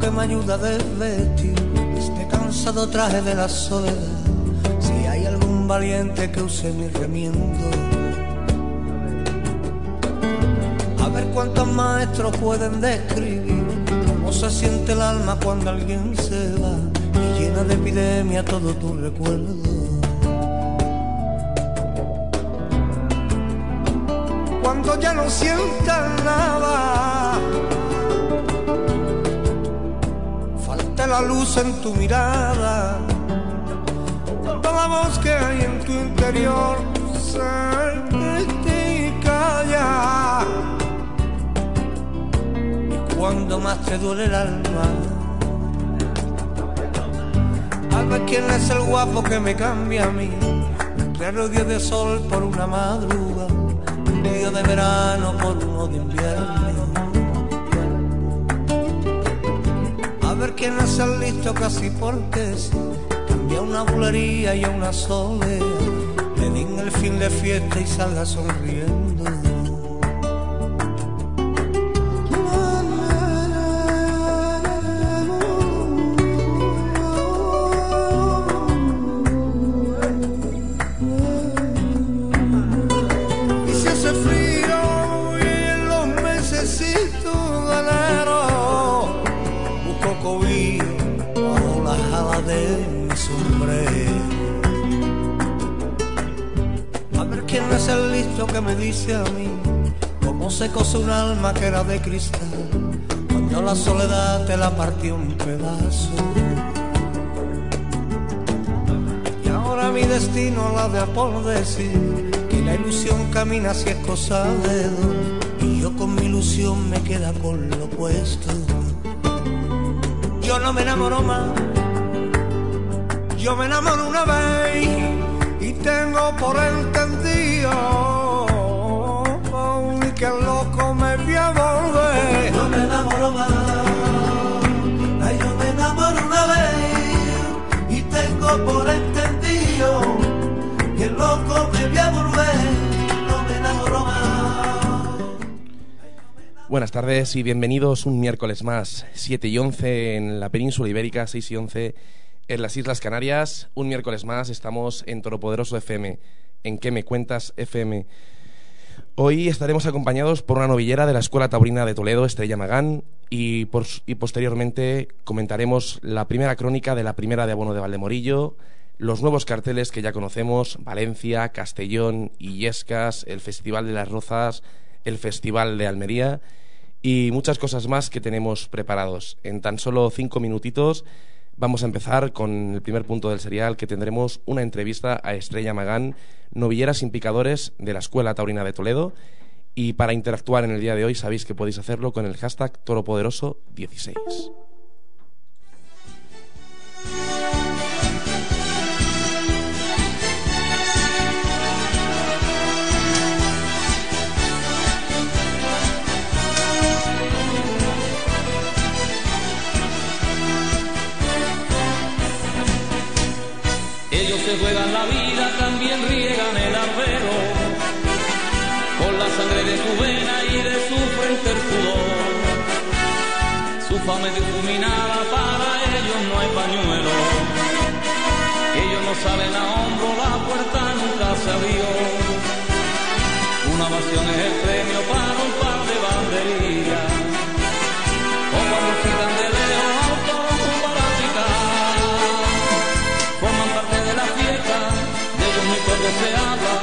que me ayuda del destino, este cansado traje de la soledad. Si hay algún valiente que use mi remiendo, a ver cuántos maestros pueden describir cómo se siente el alma cuando alguien se va y llena de epidemia todo tu recuerdo. Cuando ya no sientas nada la luz en tu mirada, toda la voz que hay en tu interior se y calla. Y cuando más te duele el alma, a ver quién es el guapo que me cambia a mí. Claro día de sol por una madrugada, un día de verano por uno de invierno Es el listo casi porque sí. Cambia una bulería y a una soledad. Le den el fin de fiesta y salga sonriendo. Cuando la soledad te la partió un pedazo. Y ahora mi destino la de por decir que la ilusión camina si es cosa de dos. Y yo con mi ilusión me queda con lo puesto. Yo no me enamoro más, yo me enamoro una vez. Y tengo por entendido que loco volver. Buenas tardes y bienvenidos un miércoles más, 7 y 11 en la península ibérica, 6 y 11 en las Islas Canarias. Un miércoles más estamos en Toropoderoso FM, en ¿Qué me cuentas FM? Hoy estaremos acompañados por una novillera de la Escuela Taurina de Toledo, Estrella Magán, y, por- posteriormente comentaremos la primera crónica de la primera de abono de Valdemorillo, los nuevos carteles que ya conocemos, Valencia, Castellón, Illescas, el Festival de las Rozas, el Festival de Almería y muchas cosas más que tenemos preparados. En tan solo cinco minutitos vamos a empezar con el primer punto del serial que tendremos una entrevista a Estrella Magán, novillera sin picadores de la Escuela Taurina de Toledo. Y para interactuar en el día de hoy sabéis que podéis hacerlo con el hashtag Toropoderoso16. Para ellos no hay pañuelo. Ellos no salen a hombro, la puerta nunca se abrió. Una ovación es el premio para un par de banderillas. O cuando citan de lejos a un toro para picar forman parte de la fiesta, de ellos muy poco se habla,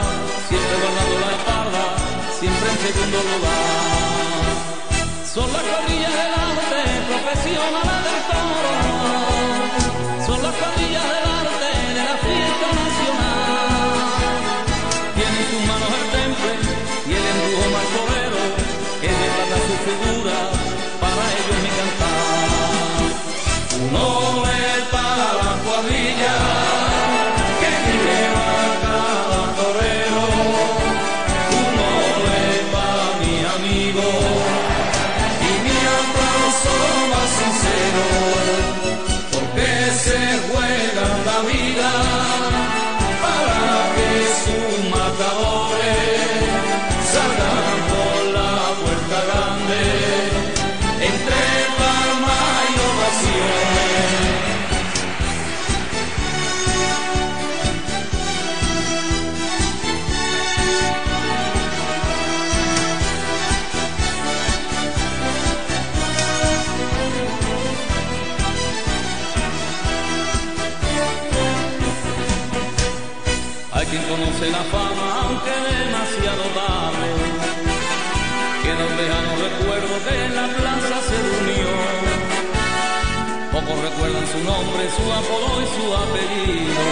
siempre guardando la espalda, siempre en segundo lugar. Son las figura, su nombre, su apodo y su apellido.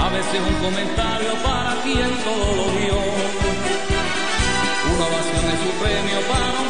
A veces un comentario para quien todo lo vio. Una ovación es su premio para un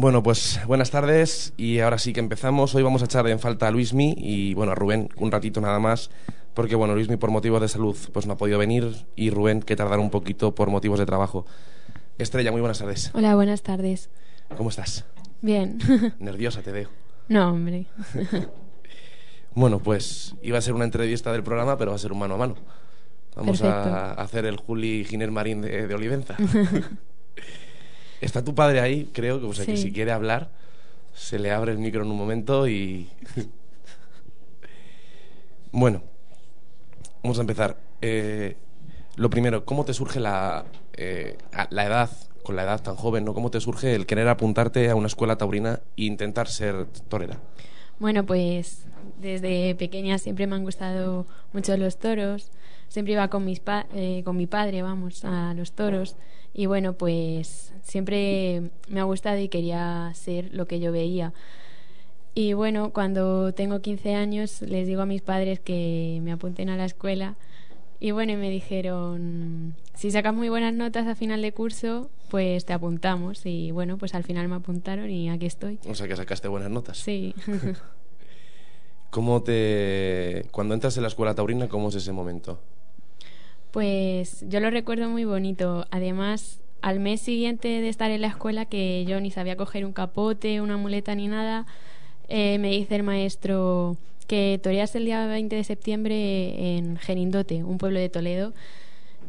Bueno, pues buenas tardes y ahora sí que empezamos. Hoy vamos a echar en falta a Luismi y bueno, a Rubén un ratito nada más, porque bueno, Luismi por motivos de salud pues no ha podido venir y Rubén que tardará un poquito por motivos de trabajo. Estrella, muy buenas tardes. Hola, buenas tardes. ¿Cómo estás? Bien. Nerviosa te veo. no, hombre. Bueno, pues iba a ser una entrevista del programa, pero va a ser un mano a mano. Vamos a hacer el Juli Giner Marín de, de Olivenza. Está tu padre ahí, creo, que, o sea, que si quiere hablar, se le abre el micro en un momento y... bueno, vamos a empezar. Eh, lo primero, ¿cómo te surge la, eh, la edad, con la edad tan joven, ¿no? ¿Cómo te surge el querer apuntarte a una escuela taurina e intentar ser torera? Bueno, pues desde pequeña siempre me han gustado mucho los toros. Siempre iba con, mis pa- eh, con mi padre, vamos, a los toros. Y bueno, pues siempre me ha gustado y quería ser lo que yo veía. Y bueno, cuando tengo 15 años les digo a mis padres que me apunten a la escuela. Y bueno, y me dijeron, si sacas muy buenas notas a final de curso, pues te apuntamos. Y bueno, pues al final me apuntaron y aquí estoy. O sea, que sacaste buenas notas. Sí. ¿Cómo te... Cuando entras en la escuela taurina, cómo es ese momento? Pues yo lo recuerdo muy bonito. Además, al mes siguiente de estar en la escuela, que yo ni sabía coger un capote, una muleta ni nada, eh, me dice el maestro que toreas el día 20 de septiembre en Gerindote, un pueblo de Toledo.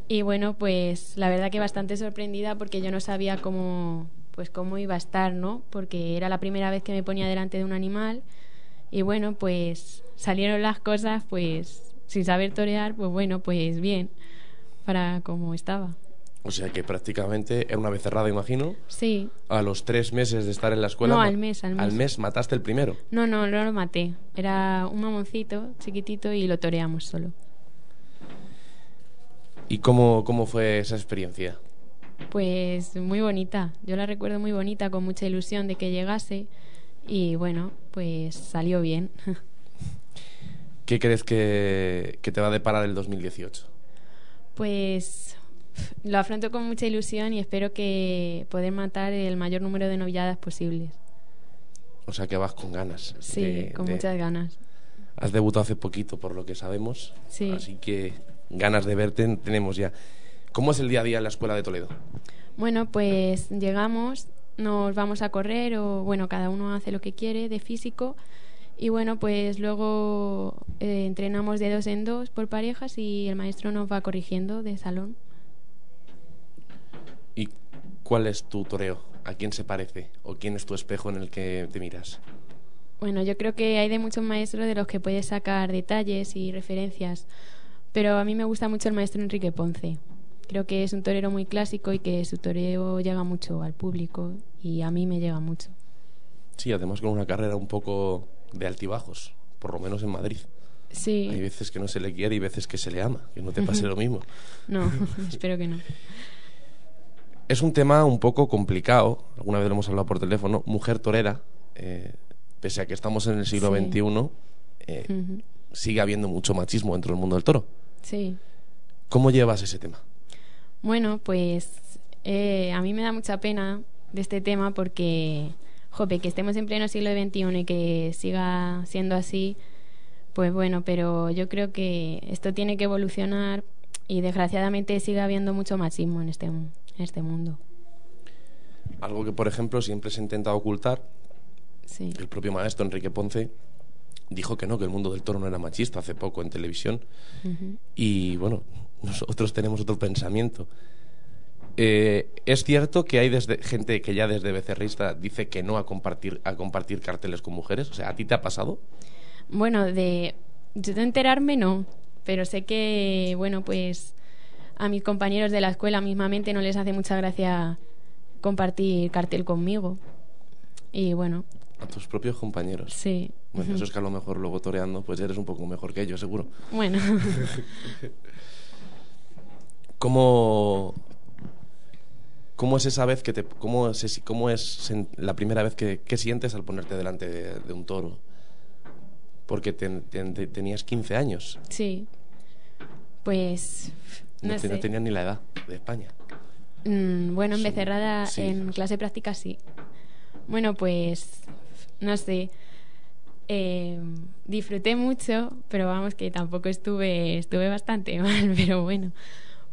Y bueno, pues la verdad que bastante sorprendida porque yo no sabía cómo, pues cómo iba a estar, ¿no? Porque era la primera vez que me ponía delante de un animal. Y bueno, pues salieron las cosas, pues sin saber torear, pues bueno, pues bien, para como estaba. O sea, que prácticamente era una becerrada, imagino. Sí, A los tres meses de estar en la escuela... No, ma- al mes, al mes. mataste el primero. no, no, no lo maté. Era un mamoncito chiquitito y lo toreamos solo. ¿Y cómo, cómo fue esa experiencia? Pues muy bonita, yo la recuerdo muy bonita, con mucha ilusión de que llegase y bueno, pues salió bien. ¿Qué crees que, que te va a deparar el 2018? Pues lo afronto con mucha ilusión y espero que poder matar el mayor número de novilladas posibles. O sea, que vas con ganas. Sí, de- con de- muchas ganas. Has debutado hace poquito, por lo que sabemos. Sí. Así que ganas de verte tenemos ya. ¿Cómo es el día a día en la escuela de Toledo? Bueno, pues llegamos, nos vamos a correr o bueno, cada uno hace lo que quiere de físico y bueno, pues luego eh, entrenamos de dos en dos por parejas y el maestro nos va corrigiendo de salón. ¿Y cuál es tu toreo? ¿A quién se parece? ¿O quién es tu espejo en el que te miras? Bueno, yo creo que hay de muchos maestros de los que puedes sacar detalles y referencias, pero a mí me gusta mucho el maestro Enrique Ponce. Creo que es un torero muy clásico y que su toreo llega mucho al público y a mí me llega mucho. Sí, además con una carrera un poco de altibajos, por lo menos en Madrid. Sí, Hay veces que no se le quiere y veces que se le ama, que no te pase lo mismo. no, espero que no. Es un tema un poco complicado, alguna vez lo hemos hablado por teléfono, mujer torera, eh, pese a que estamos en el siglo Sí. XXI, eh, sigue habiendo mucho machismo dentro del mundo del toro. Sí. ¿Cómo llevas ese tema? Bueno, pues eh, a mí me da mucha pena de este tema porque, jope, que estemos en pleno siglo XXI y que siga siendo así, pues bueno, pero yo creo que esto tiene que evolucionar y desgraciadamente sigue habiendo mucho machismo en este, en este mundo. Algo que, por ejemplo, siempre se ha intentado ocultar. Sí. El propio maestro Enrique Ponce dijo que no, que el mundo del toro no era machista hace poco en televisión. Y bueno, nosotros tenemos otro pensamiento. Eh, es cierto que hay desde, gente que ya desde becerrista dice que no a compartir, a compartir carteles con mujeres. O sea, ¿a ti te ha pasado? Bueno, de, yo de enterarme no, pero sé que, bueno, pues a mis compañeros de la escuela mismamente no les hace mucha gracia compartir cartel conmigo. Y bueno, A tus propios compañeros. sí. Bueno, eso es que a lo mejor luego toreando, pues eres un poco mejor que ellos, seguro. Bueno, ¿Cómo, cómo es esa vez que te... ¿Cómo es, cómo es la primera vez que, que sientes al ponerte delante de, de un toro? Porque ten- ten- te- tenías 15 años. sí. Pues, No, no te- no sé. tenías ni la edad de España. Mm, bueno, en Becerrada, sí. en clase práctica sí. Bueno, pues no sé. Eh, disfruté mucho, pero vamos que tampoco estuve estuve bastante mal, pero bueno.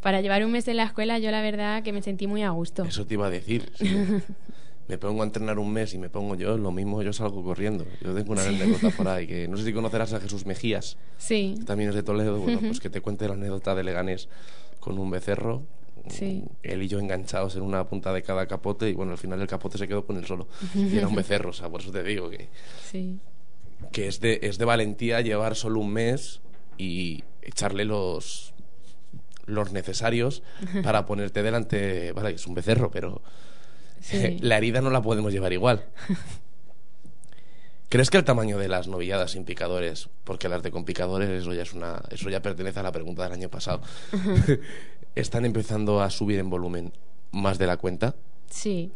Para llevar un mes en la escuela yo la verdad que me sentí muy a gusto. Eso te iba a decir. si me pongo a entrenar un mes y me pongo yo, lo mismo yo salgo corriendo. Yo tengo una anécdota por ahí que no sé si conocerás a Jesús Mejías. Sí. También es de Toledo. Bueno, pues que te cuente la anécdota de Leganés con un becerro. Sí. Él y yo enganchados en una punta de cada capote y bueno, al final el capote se quedó con él solo. Y era un becerro, o sea, por eso te digo que, Sí. que es, de, es de valentía llevar solo un mes y echarle los los necesarios para ponerte delante, vale, es un becerro, pero Sí. la herida no la podemos llevar igual. ¿Crees que el tamaño de las novilladas sin picadores, porque las de con picadores eso ya es una, eso ya pertenece a la pregunta del año pasado, están empezando a subir en volumen más de la cuenta? Sí.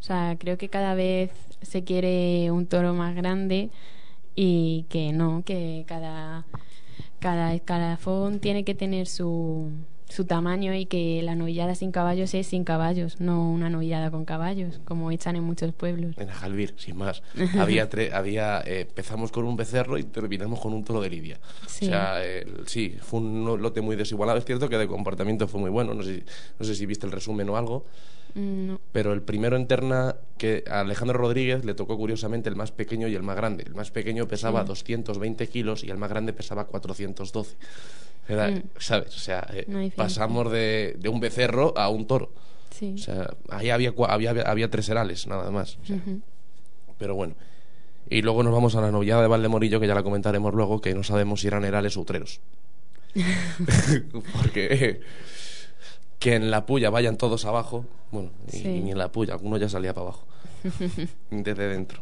O sea, creo que cada vez se quiere un toro más grande y que no, que cada, cada escalafón tiene que tener su, su tamaño y que la novillada sin caballos es sin caballos, no una novillada con caballos, como echan en muchos pueblos. En Ajalbir, sin más. había, tre- había eh, empezamos con un becerro y terminamos con un toro de lidia. Sí. O sea, el- sí, fue un lote muy desigualado. Es cierto que de comportamiento fue muy bueno. No sé, no sé si viste el resumen o algo. Mm, No. Pero el primero en terna, que a Alejandro Rodríguez le tocó curiosamente el más pequeño y el más grande. El más pequeño pesaba 220 kilos y el más grande pesaba 412. Era, Mm. ¿Sabes? O sea, eh, pasamos de, de un becerro a un toro. Sí. O sea, ahí había, había, había tres herales, nada más. O sea, Ujú. Pero bueno. Y luego nos vamos a la novillada de Valdemorillo, que ya la comentaremos luego, que no sabemos si eran herales o utreros. Porque que en la puya vayan todos abajo, bueno, y, Sí. y ni en la puya, alguno ya salía para abajo, desde dentro.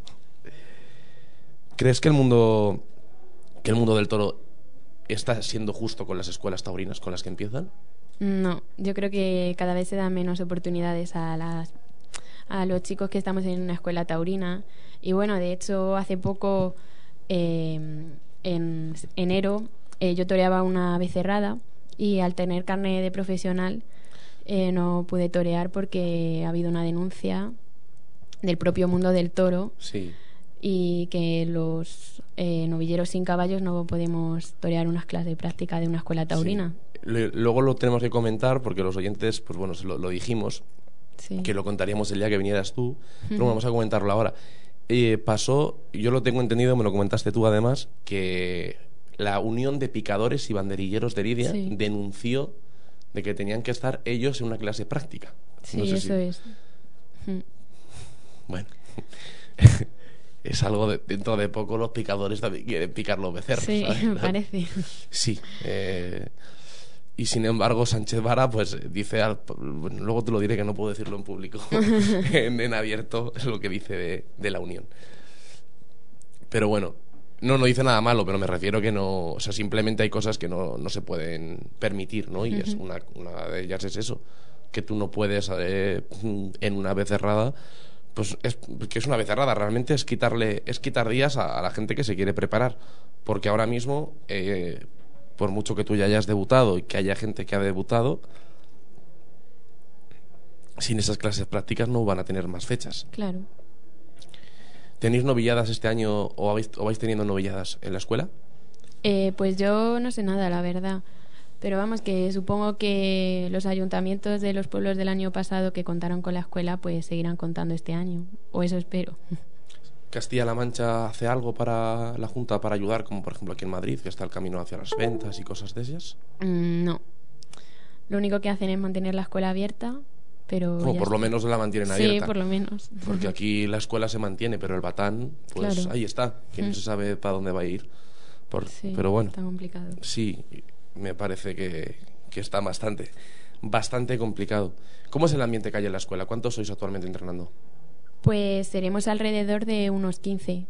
¿Crees que el mundo que el mundo del toro está siendo justo con las escuelas taurinas con las que empiezan? No, yo creo que cada vez se dan menos oportunidades a las a los chicos que estamos en una escuela taurina y bueno, de hecho hace poco eh, en enero eh, yo toreaba una becerrada y al tener carne de profesional eh, no pude torear porque ha habido una denuncia del propio mundo del toro Sí. y que los eh, novilleros sin caballos no podemos torear unas clases de práctica de una escuela taurina. Le- Luego lo tenemos que comentar porque los oyentes, pues bueno, lo, lo dijimos, Sí. que lo contaríamos el día que vinieras tú, pero bueno, vamos a comentarlo ahora. Eh, pasó, yo lo tengo entendido, me lo comentaste tú además, que la Unión de Picadores y Banderilleros de Lidia Sí. denunció de que tenían que estar ellos en una clase práctica. Sí, No sé eso si- es. Mm. Bueno, es algo de, dentro de poco los picadores también quieren picar los becerros. Sí, ¿sabes? me parece. Sí. eh, y sin embargo, Sánchez Vara, pues dice. al- bueno, luego te lo diré que no puedo decirlo en público, en, en abierto, es lo que dice de, de la Unión. Pero bueno, no, no dice nada malo, pero me refiero que no. O sea, simplemente hay cosas que no, no se pueden permitir, ¿no? Y es una, una de ellas es eso. Que tú no puedes, eh, en una becerrada, pues es que es una becerrada, realmente es quitarle, es quitar días a, a la gente que se quiere preparar. Porque ahora mismo, eh, por mucho que tú ya hayas debutado y que haya gente que ha debutado, sin esas clases prácticas no van a tener más fechas. Claro. ¿Tenéis novilladas este año o, habéis, o vais teniendo novilladas en la escuela? Eh, pues yo no sé nada, la verdad. Pero vamos, que supongo que los ayuntamientos de los pueblos del año pasado que contaron con la escuela, pues seguirán contando este año. O eso espero. ¿Castilla-La Mancha hace algo para la Junta para ayudar, como por ejemplo aquí en Madrid, que está el camino hacia las ventas y cosas de esas? Mm, no. Lo único que hacen es mantener la escuela abierta, pero. O por lo menos la mantienen Sí, abierta. por lo menos. Porque aquí la escuela se mantiene, pero el batán, pues Claro. ahí está, que no Mm. se sabe para dónde va a ir. Por- Sí, pero bueno, Está complicado. sí, me parece que, que está bastante, bastante complicado. ¿Cómo es el ambiente que hay en la escuela? ¿Cuántos sois actualmente entrenando? Pues seremos alrededor de unos 15.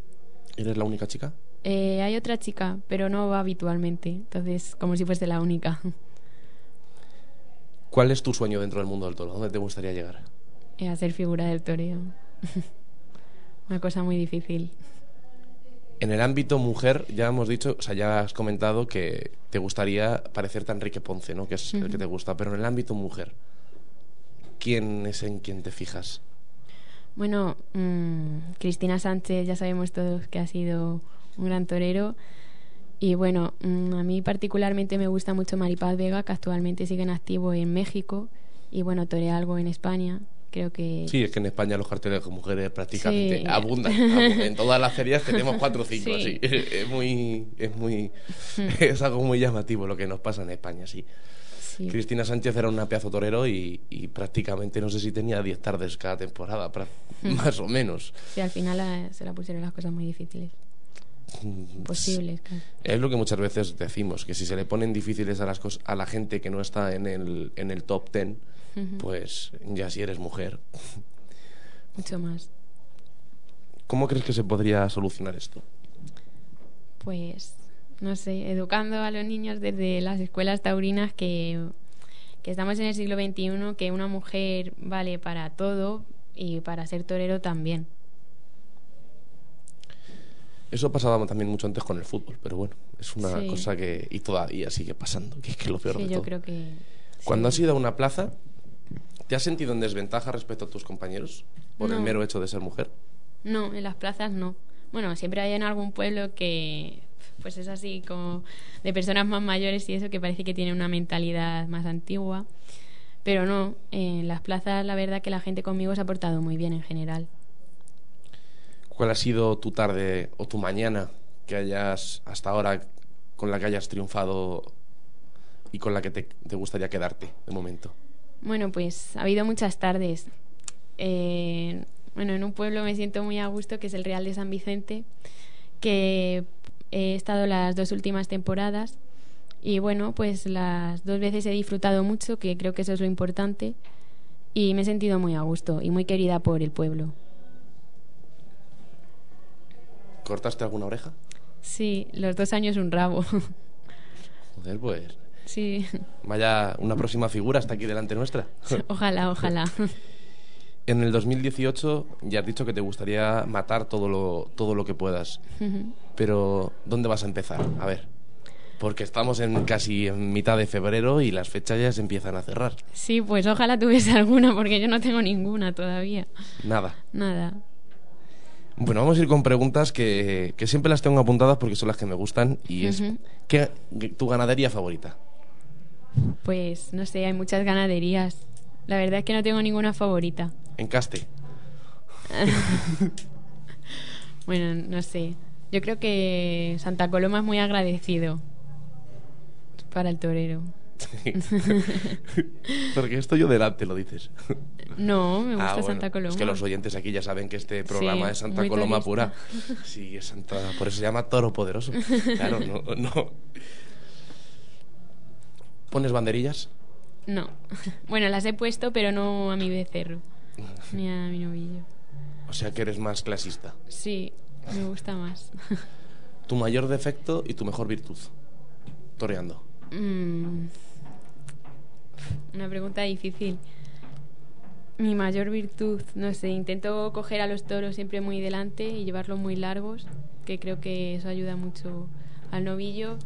¿Eres la única chica? Eh, hay otra chica, pero no va habitualmente. Entonces, como si fuese la única. ¿Cuál es tu sueño dentro del mundo del toro? ¿Dónde te gustaría llegar? Eh, a ser figura del toreo. Una cosa muy difícil. En el ámbito mujer, ya hemos dicho, o sea, ya has comentado que te gustaría parecerte a Enrique Ponce, ¿no? Que es el que te gusta. Pero en el ámbito mujer, ¿quién es en quien te fijas? Bueno, mm, Cristina Sánchez ya sabemos todos que ha sido un gran torero. Y bueno, mm, a mí particularmente me gusta mucho Maripaz Vega, que actualmente sigue en activo en México. Y bueno, torea algo en España. Creo que. Sí, es que en España los carteles con mujeres prácticamente Sí. abundan. abundan. En todas las ferias tenemos cuatro o cinco, Sí. sí. Es muy, es muy, es algo muy llamativo lo que nos pasa en España, sí. sí. Cristina Sánchez era una pedazo torero y, y prácticamente no sé si tenía 10 tardes cada temporada, pra- más o menos. Sí, al final la- se la pusieron las cosas muy difíciles. Claro. Es lo que muchas veces decimos, que si se le ponen difíciles a las cos- a la gente que no está en el, en el top ten, pues ya si eres mujer. Mucho más. ¿Cómo crees que se podría solucionar esto? Pues, no sé, educando a los niños desde las escuelas taurinas que, que estamos en el siglo XXI, que una mujer vale para todo y para ser torero también. Eso pasaba también mucho antes con el fútbol, pero bueno, es una Sí. cosa que y todavía sigue pasando, que es que lo peor Sí, de yo todo. creo que... Cuando has ido a una plaza, ¿te has sentido en desventaja respecto a tus compañeros por el mero hecho de ser mujer? No, en las plazas no. Bueno, siempre hay en algún pueblo que pues es así como de personas más mayores y eso que parece que tiene una mentalidad más antigua. Pero no, en las plazas la verdad que la gente conmigo se ha portado muy bien en general. ¿Cuál ha sido tu tarde o tu mañana que hayas hasta ahora con la que hayas triunfado y con la que te, gustaría quedarte de momento? Bueno, pues ha habido muchas tardes. Eh, bueno, en un pueblo me siento muy a gusto, que es el Real de San Vicente, que he estado las dos últimas temporadas y bueno, pues las dos veces he disfrutado mucho, que creo que eso es lo importante, y me he sentido muy a gusto y muy querida por el pueblo. ¿Cortaste alguna oreja? Sí, los dos años un rabo. Joder, pues sí, vaya una próxima figura hasta aquí delante nuestra. ojalá, ojalá. En el 2018 ya has dicho que te gustaría matar todo lo, todo lo que puedas. Pero, ¿dónde vas a empezar? A ver. Porque estamos en casi en mitad de febrero y las fechas ya se empiezan a cerrar. Sí, pues ojalá tuviese alguna, porque yo no tengo ninguna todavía. Nada. Nada. Bueno, vamos a ir con preguntas que, que siempre las tengo apuntadas porque son las que me gustan. Y es. ¿qué, ¿tu ganadería favorita? Pues no sé, hay muchas ganaderías. La verdad es que no tengo ninguna favorita. Encaste. Bueno, no sé. Yo creo que Santa Coloma es muy agradecido para el torero. porque esto yo delante lo dices. No, me gusta Ah, bueno, Santa Coloma. Es que los oyentes aquí ya saben que este programa Sí, es Santa Coloma pura. Sí, es Santa. Por eso se llama Toro Poderoso. Claro, no. no. ¿Pones banderillas? No. Bueno, las he puesto, pero no a mi becerro. Ni a mi novillo. O sea que eres más clasista. Sí, me gusta más. Tu mayor defecto y tu mejor virtud. Toreando. Mm. Una pregunta difícil. Mi mayor virtud, no sé, intento coger a los toros siempre muy delante y llevarlos muy largos, que creo que eso ayuda mucho al novillo.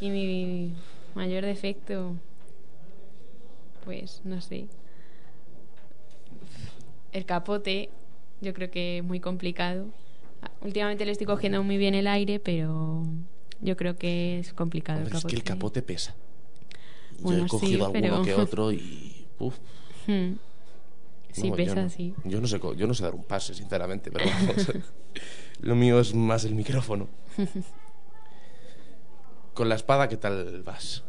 Y mi mayor defecto, pues no sé. El capote, yo creo que es muy complicado. Últimamente le estoy cogiendo muy bien el aire, pero yo creo que es complicado Hombre, el es capote. que el capote pesa. Yo he sí, cogido alguno pero- que otro y. uf, Hmm. Sí, no, pesa, yo no. sí. Yo no, sé, yo no sé dar un pase, sinceramente, pero vamos. Lo mío es más el micrófono. Con la espada, ¿qué tal vas?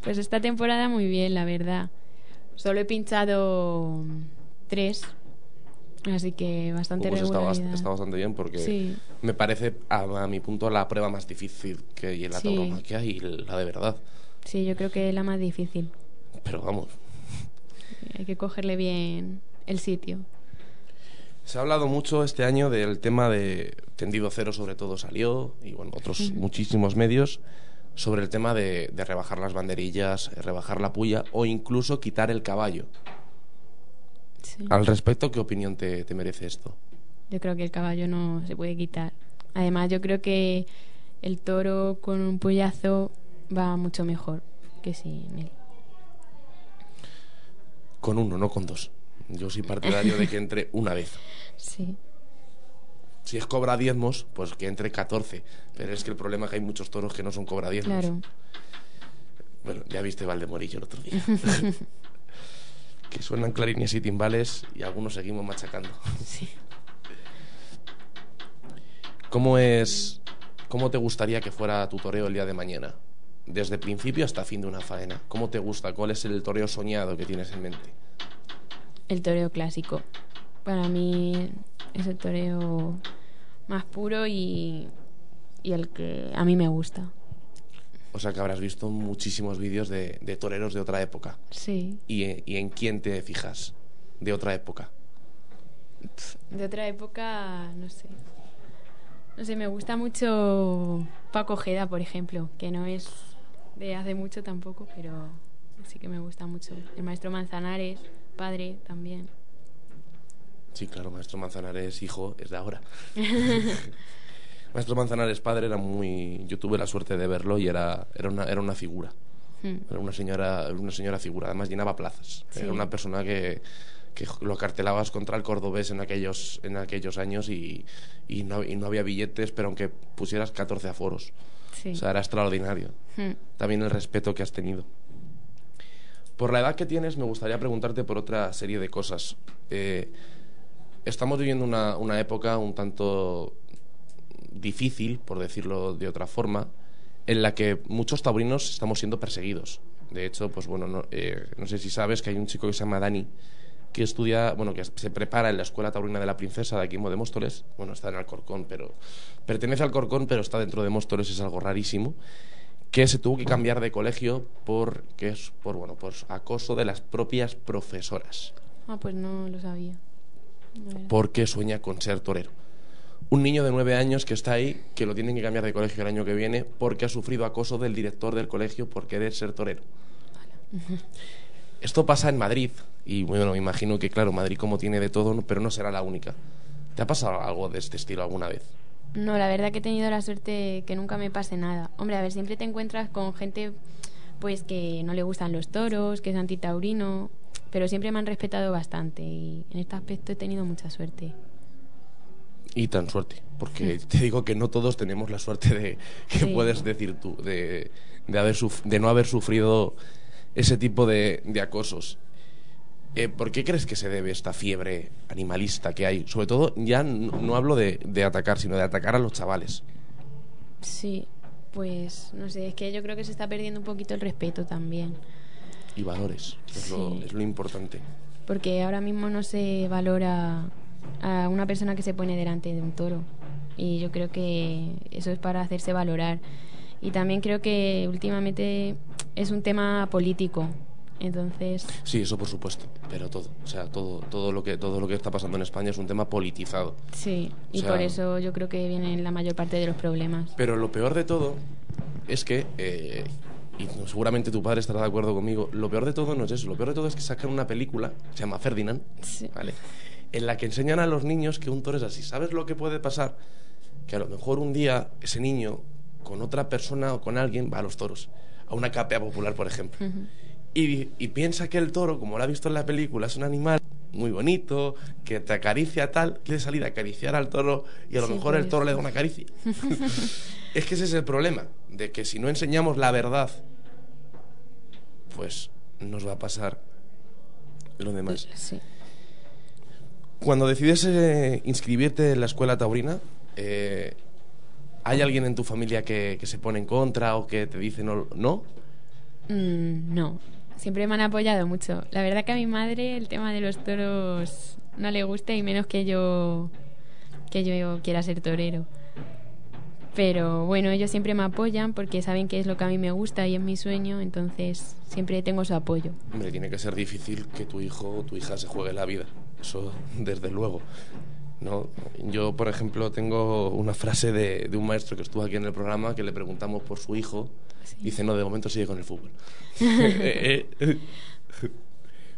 Pues esta temporada muy bien, la verdad. Solo he pinchado tres, así que bastante Pues está, está bastante bien porque Sí. me parece, a, a mi punto, la prueba más difícil que hay en la Sí. tauromaquia y la de verdad. Sí, yo creo que es la más difícil. Pero vamos, Hay que cogerle bien el sitio. Se ha hablado mucho este año del tema de Tendido Cero, sobre todo salió, y bueno, otros muchísimos medios, sobre el tema de, de rebajar las banderillas, rebajar la puya o incluso quitar el caballo. Sí. Al respecto, ¿qué opinión te, te merece esto? Yo creo que el caballo no se puede quitar. Además, yo creo que el toro con un puyazo va mucho mejor que sin él. Con uno, no con dos. Yo soy partidario de que entre una vez. Sí. Si es cobra diezmos, pues que entre 14. Pero es que el problema es que hay muchos toros que no son cobra diezmos. Claro. Bueno, ya viste Valdemorillo el otro día. que suenan clarines y timbales y algunos seguimos machacando. Sí. ¿Cómo es, cómo te gustaría que fuera tu toreo el día de mañana? Desde principio hasta fin de una faena. ¿Cómo te gusta? ¿Cuál es el toreo soñado que tienes en mente? El toreo clásico. Para mí es el toreo más puro y, y el que a mí me gusta. O sea que habrás visto muchísimos vídeos de, de toreros de otra época. Sí. ¿Y, ¿Y en quién te fijas de otra época? De otra época, no sé. No sé, me gusta mucho Paco Ojeda, por ejemplo, que no es de hace mucho tampoco, pero sí que me gusta mucho. El maestro Manzanares, padre también. Sí, claro, Maestro Manzanares, hijo, es de ahora. Maestro Manzanares, padre, era muy... Yo tuve la suerte de verlo y era, era, una, era una figura. Hmm. Era una señora, una señora figura. Además, llenaba plazas. Sí. Era una persona que, que lo cartelabas contra el cordobés en aquellos, en aquellos años y, y, no, y no había billetes, pero aunque pusieras 14 aforos. Sí. O sea, era extraordinario. Hmm. También el respeto que has tenido. Por la edad que tienes, me gustaría preguntarte por otra serie de cosas. Eh, estamos viviendo una, una época un tanto difícil, por decirlo de otra forma, en la que muchos taurinos estamos siendo perseguidos. De hecho, pues bueno, no, eh, no sé si sabes que hay un chico que se llama Dani que estudia, bueno, que se prepara en la Escuela Taurina de la Princesa de aquí de Móstoles. Bueno, está en Alcorcón, pero pertenece al Alcorcón, pero está dentro de Móstoles, es algo rarísimo. Que se tuvo que cambiar de colegio por, que es, por, bueno, por acoso de las propias profesoras, Ah, pues no lo sabía. Porque sueña con ser torero. Un niño de nueve años que está ahí, que lo tienen que cambiar de colegio el año que viene porque ha sufrido acoso del director del colegio por querer ser torero. Esto pasa en Madrid y bueno, me imagino que claro, Madrid como tiene de todo, pero no será la única. ¿Te ha pasado algo de este estilo alguna vez? No, la verdad que he tenido la suerte que nunca me pase nada. Hombre, a ver, siempre te encuentras con gente pues que no le gustan los toros, que es antitaurino, pero siempre me han respetado bastante y en este aspecto he tenido mucha suerte. Y tan suerte, porque te digo que no todos tenemos la suerte de que Sí. puedes decir tú, de, de, haber suf- de no haber sufrido ese tipo de, de acosos. Eh, ¿Por qué crees que se debe esta fiebre animalista que hay? Sobre todo, ya no, no hablo de, de atacar, sino de atacar a los chavales. Sí, pues no sé, es que yo creo que se está perdiendo un poquito el respeto también, Y valores, es, lo, Sí. es lo importante. porque ahora mismo no se valora a una persona que se pone delante de un toro y yo creo que eso es para hacerse valorar. Y también creo que últimamente es un tema político, entonces Sí, eso por supuesto, pero todo, o sea, todo, todo lo que todo lo que está pasando en España es un tema politizado. sí, y O sea- por eso yo creo que vienen la mayor parte de los problemas. Pero lo peor de todo es que, eh, y seguramente tu padre estará de acuerdo conmigo, lo peor de todo no es eso, lo peor de todo es que sacan una película, se llama Ferdinand, Sí. ¿vale? En la que enseñan a los niños que un toro es así. ¿Sabes lo que puede pasar? Que a lo mejor un día ese niño con otra persona o con alguien va a los toros, a una capea popular, por ejemplo. y, y piensa que el toro, como lo ha visto en la película, es un animal muy bonito, que te acaricia tal, quiere salir a acariciar al toro y a lo Sí, mejor el toro le da una caricia. es que ese es el problema, de que si no enseñamos la verdad, pues nos va a pasar lo demás. Sí. Cuando decides eh, inscribirte en la escuela taurina, eh, ¿hay alguien en tu familia que, que se pone en contra o que te dice no? ¿No? Mm, no, siempre me han apoyado mucho. La verdad que a mi madre el tema de los toros no le gusta y menos que yo que yo quiera ser torero. Pero bueno, ellos siempre me apoyan porque saben que es lo que a mí me gusta y es mi sueño, entonces siempre tengo su apoyo. Hombre, tiene que ser difícil que tu hijo o tu hija se juegue la vida. Eso, desde luego. ¿no? Yo, por ejemplo, tengo una frase de, de un maestro que estuvo aquí en el programa que le preguntamos por su hijo. Dice, no, de momento sigue con el fútbol.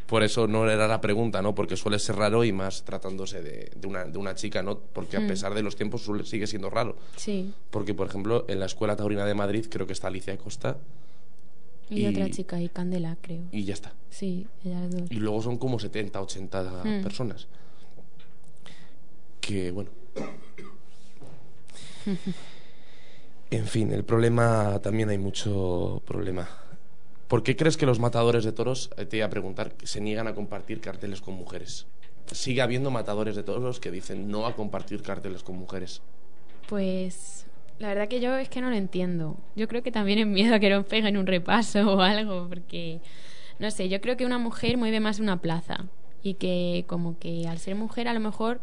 Por eso no era la pregunta, ¿no? Porque suele ser raro y más tratándose de, de una, de una chica, ¿no? Porque a Mm. pesar de los tiempos suele- sigue siendo raro. Sí, Porque, por ejemplo, en la Escuela Taurina de Madrid creo que está Alicia Costa Y, otra chica, y Candela, creo. Y ya está. Sí, ellas dos. Y luego son como 70, 80 Hmm. personas. Que, bueno. En fin, el problema, también hay mucho problema. ¿Por qué crees que los matadores de toros, eh, te iba a preguntar, se niegan a compartir carteles con mujeres? Sigue habiendo matadores de toros que dicen no a compartir carteles con mujeres. Pues la verdad que yo es que no lo entiendo. Yo creo que también es miedo a que nos peguen un repaso o algo, porque no sé, yo creo que una mujer mueve más una plaza y que como que al ser mujer a lo mejor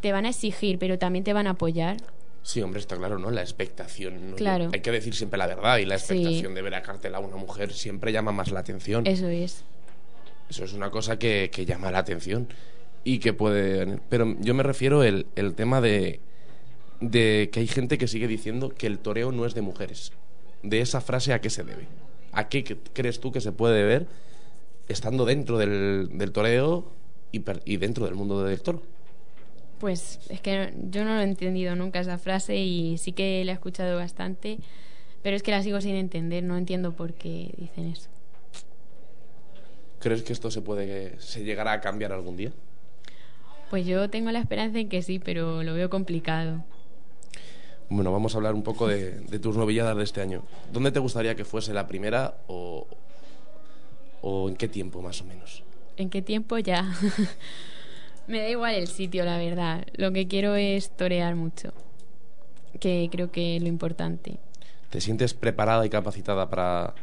te van a exigir, pero también te van a apoyar. Sí, hombre, está claro, ¿no? La expectación. ¿no? Claro. Hay que decir siempre la verdad y la Sí. expectación de ver a cartel a una mujer siempre llama más la atención. Eso es. Eso es una cosa que, que llama la atención y que puede... Pero yo me refiero el, el tema de, de que hay gente que sigue diciendo que el toreo no es de mujeres. De esa frase, ¿a qué se debe? ¿A qué crees tú que se puede deber estando dentro del, del toreo y, per- y dentro del mundo del toro? Pues es que yo no lo he entendido nunca esa frase y sí que la he escuchado bastante, pero es que la sigo sin entender, no entiendo por qué dicen eso. ¿Crees que esto se puede se llegará a cambiar algún día? Pues yo tengo la esperanza en que sí, pero lo veo complicado. Bueno, vamos a hablar un poco de, de tus novilladas de este año. ¿Dónde te gustaría que fuese la primera o, o en qué tiempo más o menos? ¿En qué tiempo ya? Me da igual el sitio, la verdad. Lo que quiero es torear mucho, que creo que es lo importante. ¿Te sientes preparada y capacitada para,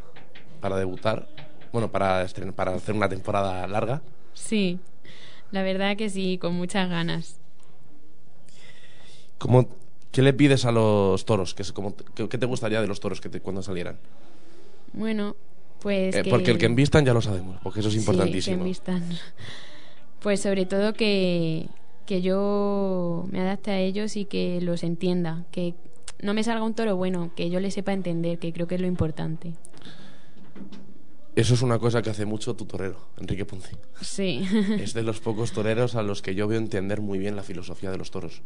para debutar? Bueno, para, para hacer una temporada larga. Sí, la verdad que sí, con muchas ganas. ¿Cómo, ¿Qué le pides a los toros? ¿Qué, es como- qué- qué te gustaría de los toros que te- cuando salieran? Bueno, pues Eh, que... Porque el que envistan ya lo sabemos, porque eso es Sí, importantísimo. que envistan. Pues sobre todo que, que yo me adapte a ellos y que los entienda, que no me salga un toro bueno, que yo le sepa entender, que creo que es lo importante. Eso es una cosa que hace mucho tu torero, Enrique Ponce. Sí. es de los pocos toreros a los que yo veo entender muy bien la filosofía de los toros.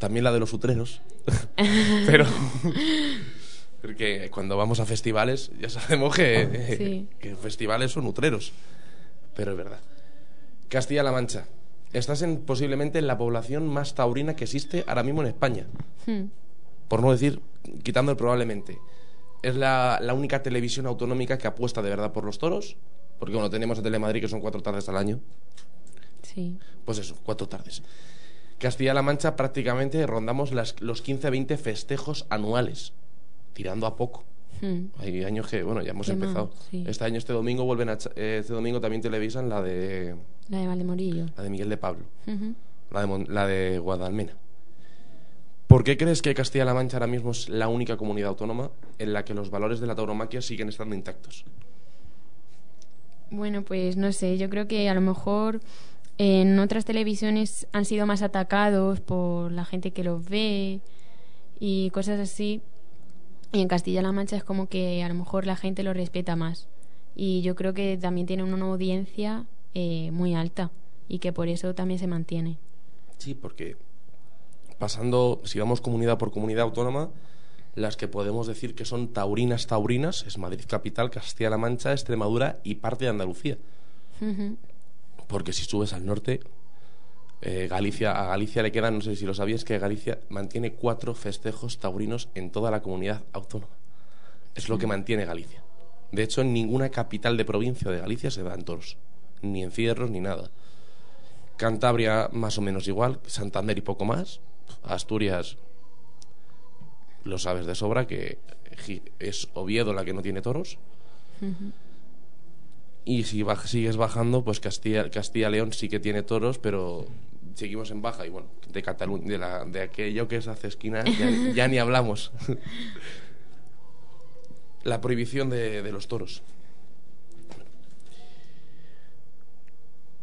También la de los utreros. Pero. Porque cuando vamos a festivales ya sabemos que, Sí. que festivales son utreros. Pero es verdad. Castilla-La Mancha. Estás en, posiblemente en la población más taurina que existe ahora mismo en España. Hmm. Por no decir, quitando el probablemente. Es la, la única televisión autonómica que apuesta de verdad por los toros. Porque bueno, tenemos a Telemadrid que son cuatro tardes al año. Sí. Pues eso, cuatro tardes. Castilla-La Mancha prácticamente rondamos las, los 15-20 festejos anuales, tirando a poco. Hmm. Hay años que, bueno, ya hemos empezado. sí. Este año, este domingo, vuelven a, eh, este domingo también televisan la de, La de Valdemorillo. la de Miguel de Pablo, la de, la de Guadalmena. ¿Por qué crees que Castilla-La Mancha ahora mismo es la única comunidad autónoma en la que los valores de la tauromaquia siguen estando intactos? Bueno, pues no sé, yo creo que a lo mejor en otras televisiones han sido más atacados por la gente que los ve y cosas así. Y en Castilla-La Mancha es como que a lo mejor la gente lo respeta más. Y yo creo que también tiene una audiencia eh, muy alta y que por eso también se mantiene. Sí, porque pasando, si vamos comunidad por comunidad autónoma, las que podemos decir que son taurinas taurinas es Madrid capital, Castilla-La Mancha, Extremadura y parte de Andalucía. Ujú. Porque si subes al norte, eh, Galicia, a Galicia le quedan, no sé si lo sabías, que Galicia mantiene cuatro festejos taurinos en toda la comunidad autónoma. Es lo que mantiene Galicia. De hecho, en ninguna capital de provincia de Galicia se dan toros, ni encierros ni nada. Cantabria más o menos igual, Santander y poco más. Asturias lo sabes de sobra que es Oviedo la que no tiene toros. Y si baj- sigues bajando, pues Castilla, Castilla-León sí que tiene toros, pero seguimos en baja. Y bueno, de Cataluña, de, la, de aquello que es hace esquina, ya, ya ni hablamos. la prohibición de, de los toros.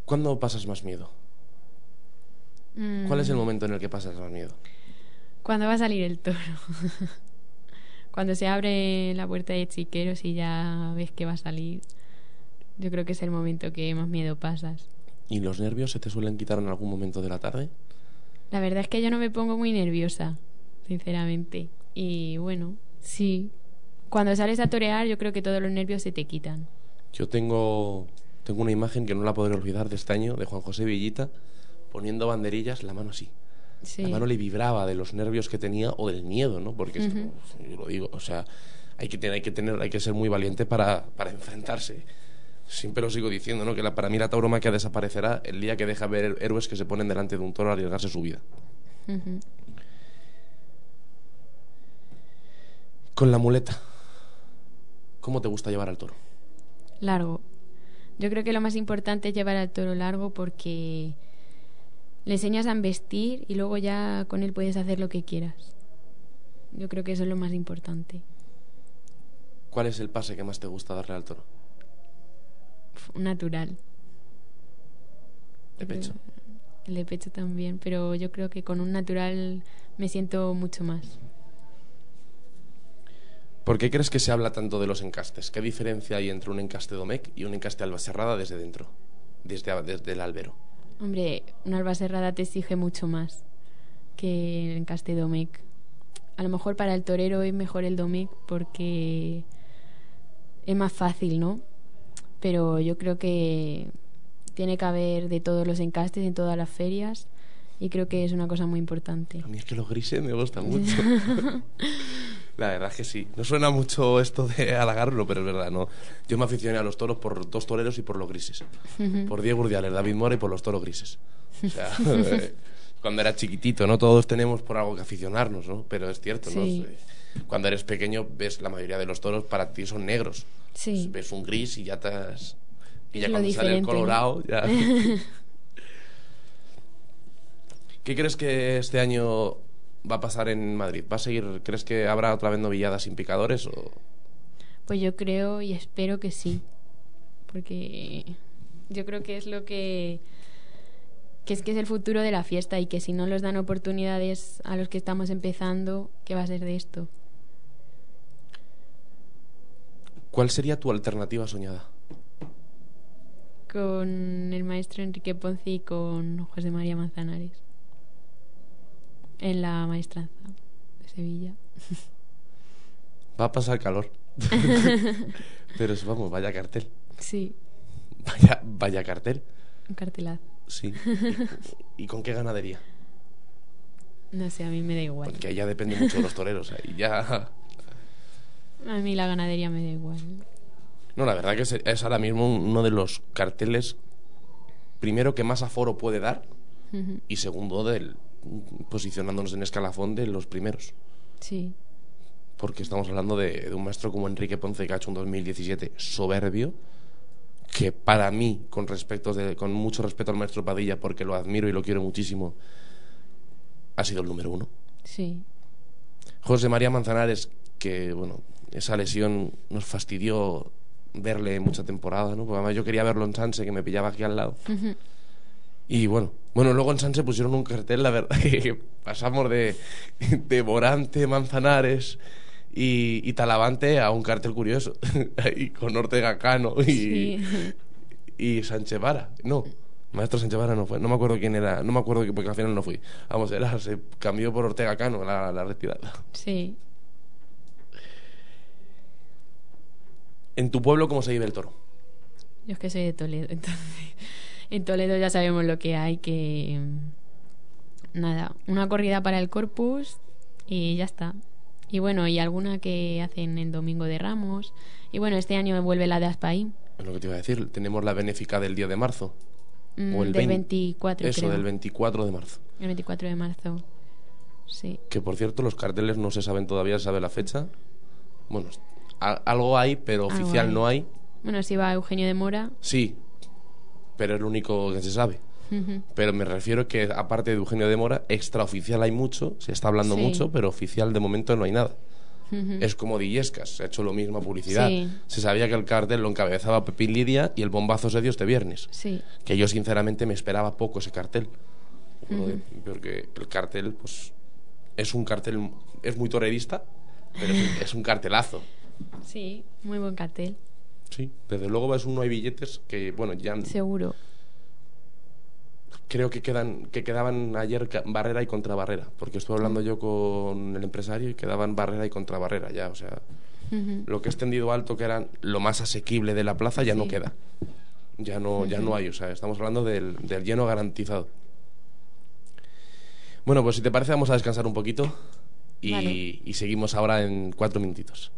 ¿Cuándo pasas más miedo? ¿Cuál es el Mm, momento en el que pasas más miedo? ¿Cuándo va a salir el toro? Cuando se abre la puerta de chiqueros y ya ves que va a salir. Yo creo que es el momento que más miedo pasas. ¿Y los nervios se te suelen quitar en algún momento de la tarde? La verdad es que yo no me pongo muy nerviosa, sinceramente. Y bueno, sí, Cuando sales a torear, yo creo que todos los nervios se te quitan. Yo tengo, tengo una imagen que no la podré olvidar de este año, de Juan José Villita, poniendo banderillas, la mano así. Sí. La mano le vibraba de los nervios que tenía o del miedo, ¿no? Porque es como, yo lo digo, o sea, hay que tener, hay que tener, hay que ser muy valiente para, para enfrentarse. Siempre lo sigo diciendo, ¿no? Que la, para mí la tauromaquia desaparecerá el día que deja ver héroes que se ponen delante de un toro a arriesgarse su vida. Con la muleta, ¿cómo te gusta llevar al toro? Largo. Yo creo que lo más importante es llevar al toro largo porque le enseñas a vestir y luego ya con él puedes hacer lo que quieras. Yo creo que eso es lo más importante. ¿Cuál es el pase que más te gusta darle al toro? Natural. De pecho. El de pecho también, pero yo creo que con un natural me siento mucho más. ¿Por qué crees que se habla tanto de los encastes? ¿Qué diferencia hay entre un encaste domec y un encaste albacerrada desde dentro? Desde, desde el albero. Hombre, una alba cerrada te exige mucho más que el encaste domec. A lo mejor para el torero es mejor el domec porque es más fácil, ¿no? Pero yo creo que tiene que haber de todos los encastes en todas las ferias y creo que es una cosa muy importante. A mí es que los grises me gustan mucho. La verdad es que sí. No suena mucho esto de halagarlo, pero es verdad, ¿no? Yo me aficioné a los toros por dos toreros y por los grises. Por Diego Urdiales, David Mora y por los toros grises. O sea, eh, cuando era chiquitito, ¿no? Todos tenemos por algo que aficionarnos, ¿no? Pero es cierto, ¿no? Sí. Eh, Cuando eres pequeño, ves la mayoría de los toros para ti son negros. Sí. Ves un gris y ya te has... Y ya lo cuando sale el colorado, ya... ¿Qué crees que este año va a pasar en Madrid? ¿Va a seguir, crees que habrá otra vez novilladas sin picadores o Pues yo creo y espero que sí. Porque yo creo que es lo que que es que es el futuro de la fiesta y que si no les dan oportunidades a los que estamos empezando, ¿qué va a ser de esto? cuál sería tu alternativa soñada? Con el maestro Enrique Ponce y con José María Manzanares. En la maestranza de Sevilla. Va a pasar calor. Pero vamos, vaya cartel. Sí, Vaya, vaya cartel. un cartelazo. Sí. ¿Y, y con qué ganadería? No sé, a mí me da igual. Porque ya depende mucho de los toreros. Ahí ya. A mí la ganadería me da igual. No, la verdad que es, es ahora mismo uno de los carteles, primero, que más aforo puede dar y segundo, del, posicionándonos en escalafón de los primeros. Sí, Porque estamos hablando de, de un maestro como Enrique Ponce que ha hecho un 2017 soberbio, que para mí, con, respecto de- con mucho respeto al maestro Padilla, porque lo admiro y lo quiero muchísimo, ha sido el número uno. sí. José María Manzanares, que bueno, esa lesión nos fastidió verle mucha temporada, ¿no? Porque además yo quería verlo en Sanse, que me pillaba aquí al lado. Y bueno, bueno, luego en Sanse pusieron un cartel, la verdad, que pasamos de, de Morante, Manzanares y, y Talavante a un cartel curioso, ahí con Ortega Cano y, Sí. y Sánchez Vara. No, Maestro Sánchez Vara no fue, no me acuerdo quién era, no me acuerdo que- porque al final no fui. Vamos, era, se cambió por Ortega Cano la, la retirada. Sí. En tu pueblo, ¿cómo se vive el toro? Yo es que soy de Toledo, entonces en Toledo ya sabemos lo que hay, que mm, nada, una corrida para el corpus y ya está. Y bueno, y alguna que hacen el domingo de Ramos. Y bueno, este año vuelve la de Aspaí. Es lo que te iba a decir, tenemos la benéfica del día de marzo. mm, O el del 20 24, Eso, creo. del 24 de marzo. El 24 de marzo. Sí. Que por cierto, los carteles no se saben todavía, se sabe la fecha. Bueno, algo hay, pero oficial hay. no hay. Bueno, si va Eugenio de Mora. Sí, pero es lo único que se sabe. Pero me refiero que, aparte de Eugenio de Mora, extraoficial hay mucho, se está hablando Sí. mucho, pero oficial de momento no hay nada. Es como Dillescas, se ha hecho lo mismo publicidad. Sí. Se sabía que el cartel lo encabezaba Pepín Lidia y el bombazo se dio este viernes. Sí. Que yo sinceramente me esperaba poco ese cartel. Porque el cartel, pues, es un cartel, es muy torerista, pero es un, es un cartelazo. Sí, muy buen cartel. Sí, desde luego ves uno hay billetes que, bueno, ya Seguro. Creo que quedan que quedaban ayer barrera y contra barrera, porque estuve hablando yo con el empresario y quedaban barrera y contra barrera ya, o sea. Lo que es tendido alto, que era lo más asequible de la plaza, ya no queda. Ya no, ya no hay, o sea, estamos hablando del, del lleno garantizado. Bueno, pues si te parece, vamos a descansar un poquito y, Vale. y seguimos ahora en cuatro minutitos.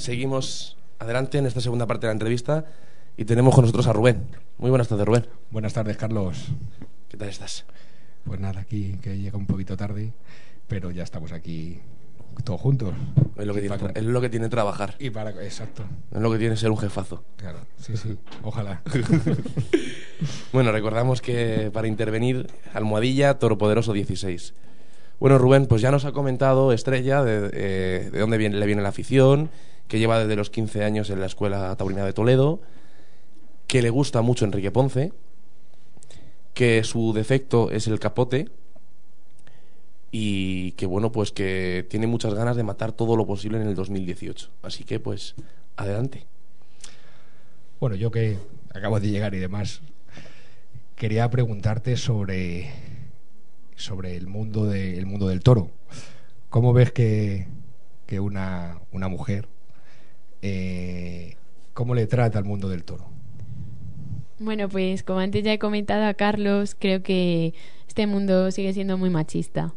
Seguimos adelante en esta segunda parte de la entrevista y tenemos con nosotros a Rubén. Muy buenas tardes, Rubén. Buenas tardes, Carlos. ¿Qué tal estás? Pues nada, aquí que llega un poquito tarde, pero ya estamos aquí todos juntos. Es lo que tiene, para- es lo que tiene trabajar. Y para, exacto, Es lo que tiene ser un jefazo. claro, sí, sí, ojalá. Bueno, recordamos que para intervenir, Almohadilla, Toro Poderoso 16. Bueno, Rubén, pues ya nos ha comentado Estrella de, eh, de dónde viene, le viene la afición, que lleva desde los 15 años en la Escuela Taurina de Toledo, que le gusta mucho Enrique Ponce, que su defecto es el capote y que bueno, pues que tiene muchas ganas de matar todo lo posible en el 2018. Así que pues adelante. Bueno, yo que acabo de llegar y demás, quería preguntarte sobre, sobre el, mundo de, mundo del toro. ¿Cómo ves que, que una, una mujer, eh, cómo le trata al mundo del toro? Bueno, pues como antes ya he comentado a Carlos, creo que este mundo sigue siendo muy machista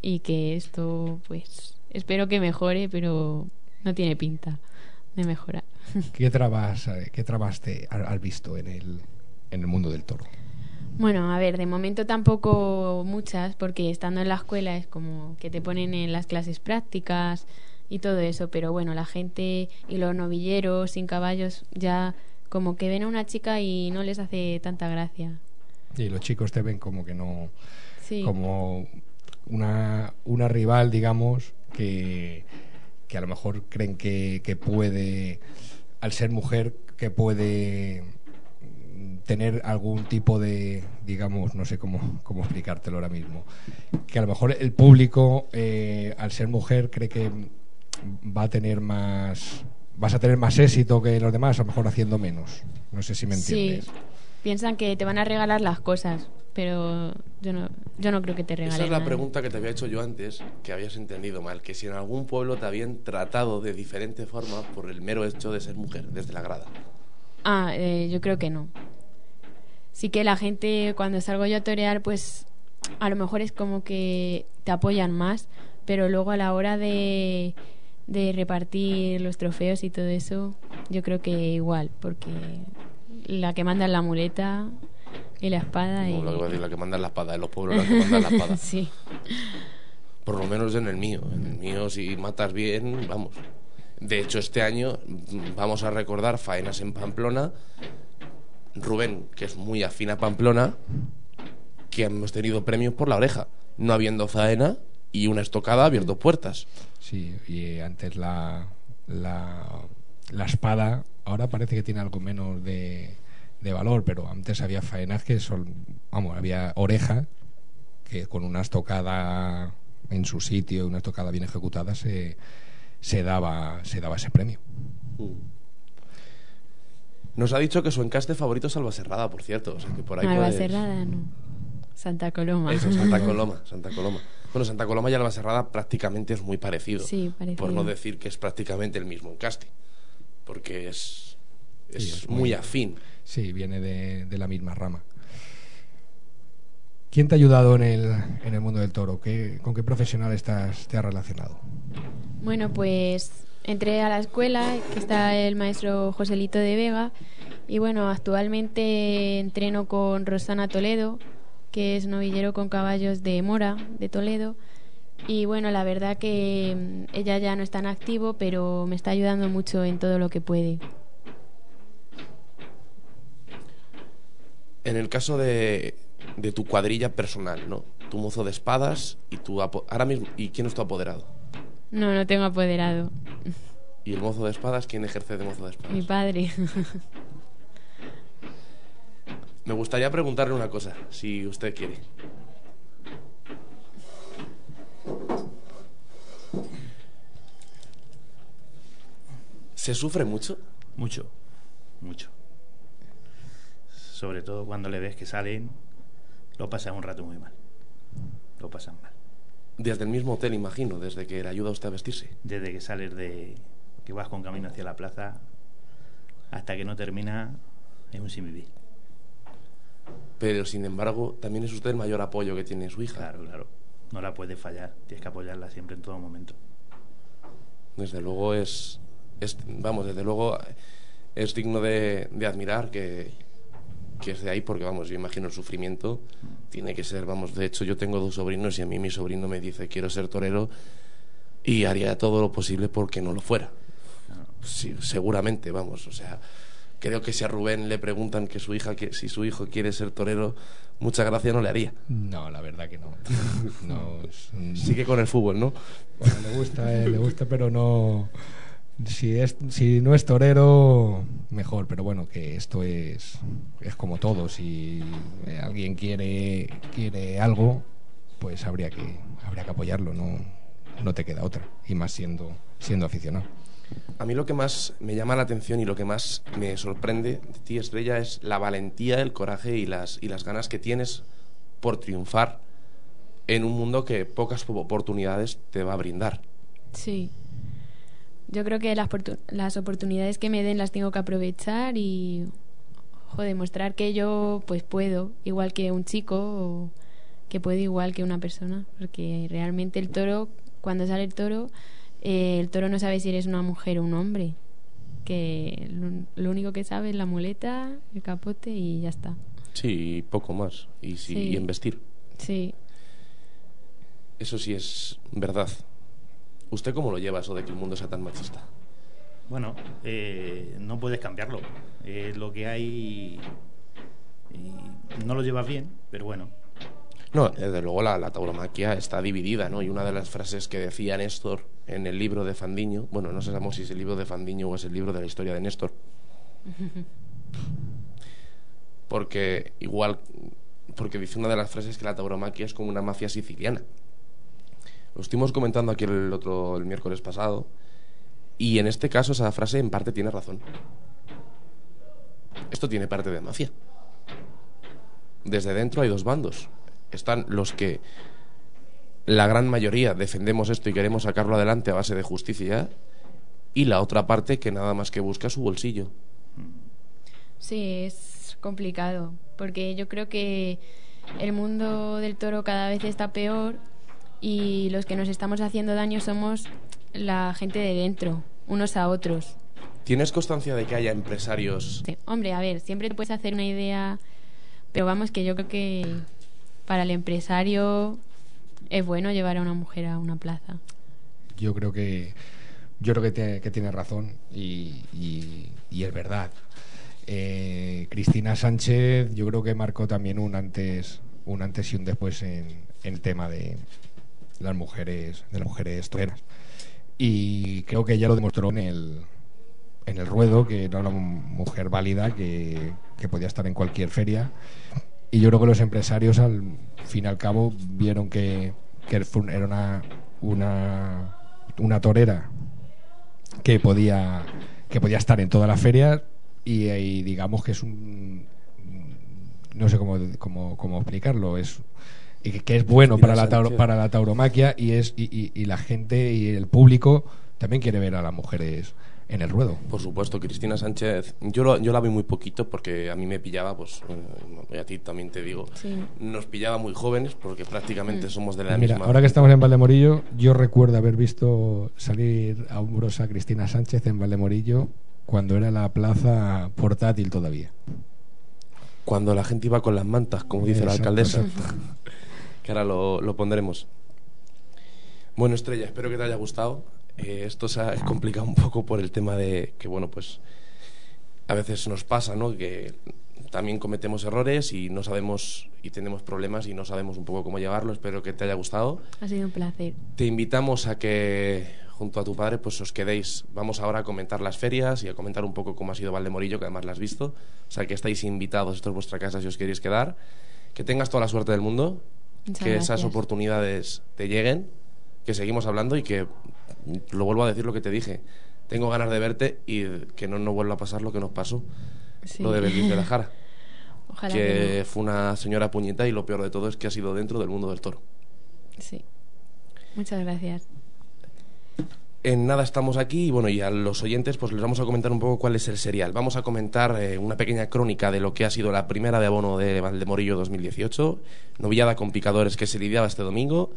y que esto, pues, espero que mejore, pero no tiene pinta de mejorar. ¿Qué trabas, eh, qué trabas te has visto en el, en el mundo del toro? Bueno, a ver, de momento tampoco muchas, porque estando en la escuela es como que te ponen en las clases prácticas y todo eso, pero bueno, la gente y los novilleros sin caballos ya como que ven a una chica y no les hace tanta gracia. Y los chicos te ven como que no, Sí. como una, una rival, digamos, que, que a lo mejor creen que, que puede, al ser mujer, que puede tener algún tipo de, digamos, no sé cómo, cómo explicártelo ahora mismo, que a lo mejor el público, eh, al ser mujer, cree que va a tener más, vas a tener más éxito que los demás, a lo mejor haciendo menos. No sé si me Sí, entiendes. piensan que te van a regalar las cosas, pero yo no, yo no creo que te regalen Esa es la nada. pregunta que te había hecho yo antes, que habías entendido mal, que si en algún pueblo te habían tratado de diferente forma por el mero hecho de ser mujer, desde la grada. Ah, eh, yo creo que no. Sí que la gente cuando salgo yo a torear, pues a lo mejor es como que te apoyan más, pero luego a la hora de, de repartir los trofeos y todo eso, yo creo que igual, porque la que manda es la muleta y la espada y... No, lo que voy a decir, la que manda la espada, en los pueblos la que manda la espada. sí. Por lo menos en el mío. En el mío, si matas bien, vamos. De hecho, este año mm, vamos a recordar faenas en Pamplona. Rubén, que es muy afín a Pamplona, que hemos tenido premios por la oreja. No habiendo faena y una estocada abierto puertas. Sí, y antes la, la, la espada, ahora parece que tiene algo menos de, de valor, pero antes había faenas que son, vamos, había oreja que con una estocada en su sitio, una estocada bien ejecutada, se, se, daba, se daba ese premio. Nos ha dicho que su encaste favorito es Albaserrada, por cierto. O sea, que por ahí puedes- no. Santa Coloma. Eso, Santa Coloma, Santa Coloma. Bueno, Santa Coloma y Albaserrada prácticamente es muy parecido. Sí, parecido. Por no decir que es prácticamente el mismo encaste. Porque es, es, Sí, es muy, muy- afín. Sí, viene de, de la misma rama. ¿Quién te ha ayudado en el, en el mundo del toro? ¿Qué, ¿Con qué profesional estás, te has relacionado? Bueno, pues entré a la escuela, que está el maestro Joselito de Vega, y bueno, actualmente entreno con Rosana Toledo, que es novillero con caballos de Mora, de Toledo. Y bueno, la verdad que mm, ella ya no es tan activo, pero me está ayudando mucho en todo lo que puede. En el caso de, de tu cuadrilla personal, ¿no? Tu mozo de espadas y tu ahora mismo y quién es tu apoderado. No, no tengo apoderado. Y el mozo de espadas, ¿quién ejerce de mozo de espadas? Mi padre. Me gustaría preguntarle una cosa, si usted quiere. ¿Se sufre mucho? Mucho, mucho. Sobre todo cuando le ves que salen, lo pasan un rato muy mal. Lo pasan mal. Desde el mismo hotel, imagino, desde que le ayuda a usted a vestirse. Desde que sales de. que vas con camino hacia la plaza hasta que no termina, es un sin vivir. Pero, sin embargo, también es usted el mayor apoyo que tiene su hija. Claro, claro. No la puedes fallar. Tienes que apoyarla siempre en todo momento. Desde luego es, es vamos, desde luego es digno de, de admirar que, que es de ahí, porque vamos, yo imagino el sufrimiento tiene que ser, vamos, de hecho yo tengo dos sobrinos y a mí mi sobrino me dice quiero ser torero y haría todo lo posible porque no lo fuera. Sí, seguramente, vamos, o sea, creo que si a Rubén le preguntan que su hija que si su hijo quiere ser torero, mucha gracia no le haría. No, la verdad que no. no es Sigue con el fútbol, ¿no? Bueno, le gusta, eh, le gusta, pero no. Si, es, si no es torero, mejor. Pero bueno, que esto es, es como todo. Si eh, alguien quiere, quiere algo, pues habría que, habría que apoyarlo. No, no te queda otra. Y más siendo, siendo aficionado. A mí lo que más me llama la atención y lo que más me sorprende de ti, Estrella, es la valentía, el coraje y las, y las ganas que tienes por triunfar en un mundo que pocas oportunidades te va a brindar. Sí. Yo creo que las, las oportunidades que me den las tengo que aprovechar y joder, demostrar que yo pues puedo, igual que un chico que puedo igual que una persona, porque realmente el toro, cuando sale el toro, eh, el toro no sabe si eres una mujer o un hombre, que lo, único que sabe es la muleta, el capote y ya está. Sí, poco más. Y, sí, y en vestir. Sí. Eso sí es verdad. ¿Usted cómo lo lleva eso de que el mundo sea tan machista? Bueno, eh, no puedes cambiarlo. Es lo que hay y no lo llevas bien, pero bueno, no, desde luego la, tauromaquia está dividida, ¿no? Y una de las frases que decía Néstor en el libro de Fandiño, bueno, no sabemos si es el libro de Fandiño o es el libro de la historia de Néstor. Porque igual, porque dice una de las frases que la tauromaquia es como una mafia siciliana. Lo estuvimos comentando aquí el otro el miércoles pasado y en este caso esa frase en parte tiene razón. Esto tiene parte de mafia. Desde dentro hay dos bandos están los que la gran mayoría defendemos esto y queremos sacarlo adelante a base de justicia y la otra parte que nada más que busca su bolsillo. Sí, es complicado, porque yo creo que el mundo del toro cada vez está peor y los que nos estamos haciendo daño somos la gente de dentro, unos a otros. ¿Tienes constancia de que haya empresarios? Sí. Hombre, a ver, siempre te puedes hacer una idea, pero vamos que yo creo que para el empresario es bueno llevar a una mujer a una plaza. Yo creo que yo creo que tiene, razón y, es verdad. Eh, Cristina Sánchez yo creo que marcó también un antes un antes y un después en, el tema de las mujeres de las mujeres toreras y creo que ella lo demostró en el en el ruedo que era una mujer válida que podía estar en cualquier feria y yo creo que los empresarios al fin y al cabo vieron que, era una, una, una torera que podía que podía estar en toda la feria y, digamos que es un no sé cómo, cómo, cómo explicarlo es y que, es bueno para la para la tauromaquia y es y, y, la gente y el público también quiere ver a las mujeres en el ruedo. Por supuesto, Cristina Sánchez, yo, yo la vi muy poquito porque a mí me pillaba, pues, eh, y a ti también te digo, nos pillaba muy jóvenes porque prácticamente mm. somos de la Mira, Ahora que estamos en Valdemorillo, yo recuerdo haber visto salir a hombros a Cristina Sánchez en Valdemorillo cuando era la plaza portátil todavía. Cuando la gente iba con las mantas, como dice la alcaldesa. que ahora lo, lo pondremos. Bueno, Estrella, espero que te haya gustado. Eh, esto se ha complicado un poco por el tema de que, bueno, pues a veces nos pasa, ¿no? Que también cometemos errores y no sabemos y tenemos problemas y no sabemos un poco cómo llevarlo. Espero que te haya gustado. Ha sido un placer. Te invitamos a que junto a tu padre pues os quedéis. Vamos ahora a comentar las ferias y a comentar un poco cómo ha sido Valdemorillo, que además la has visto. O sea que estáis invitados, esto es vuestra casa si os queréis quedar. Que tengas toda la suerte del mundo, que esas oportunidades te lleguen, que seguimos hablando y que lo vuelvo a decir lo que te dije. Tengo ganas de verte y que no nos vuelva a pasar lo que nos pasó. Lo de Belis de la Jara. que, fue una señora puñeta y lo peor de todo es que ha sido dentro del mundo del toro. Sí. Muchas gracias. En nada estamos aquí y bueno, y a los oyentes pues les vamos a comentar un poco cuál es el serial. Vamos a comentar eh, una pequeña crónica de lo que ha sido la primera de abono de Valdemorillo 2018, novillada con picadores que se lidiaba este domingo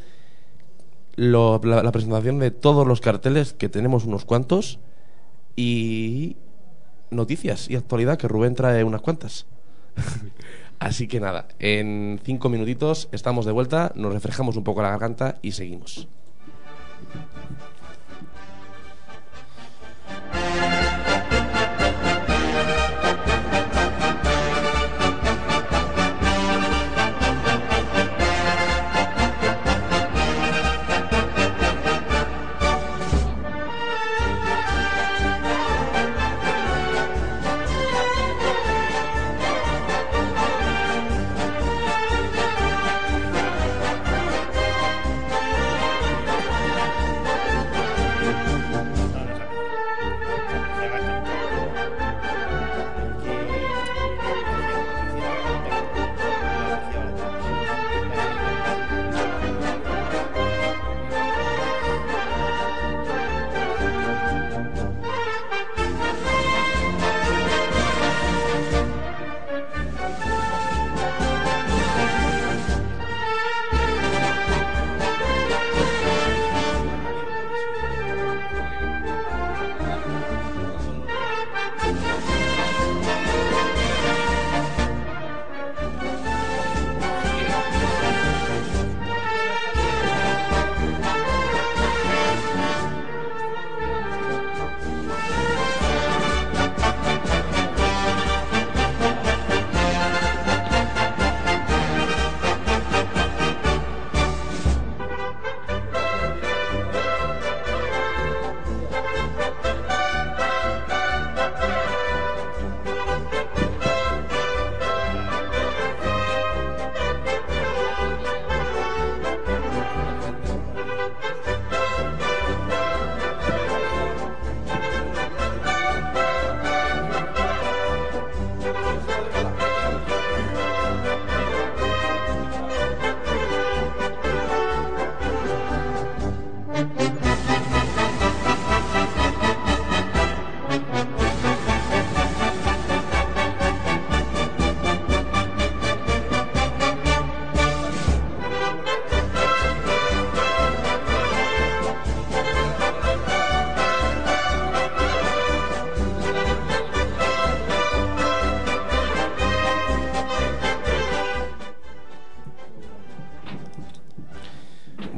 la, presentación de todos los carteles, que tenemos unos cuantos, y noticias y actualidad, que Rubén trae unas cuantas. Así que nada, en cinco minutitos estamos de vuelta, nos refrescamos un poco la garganta y seguimos.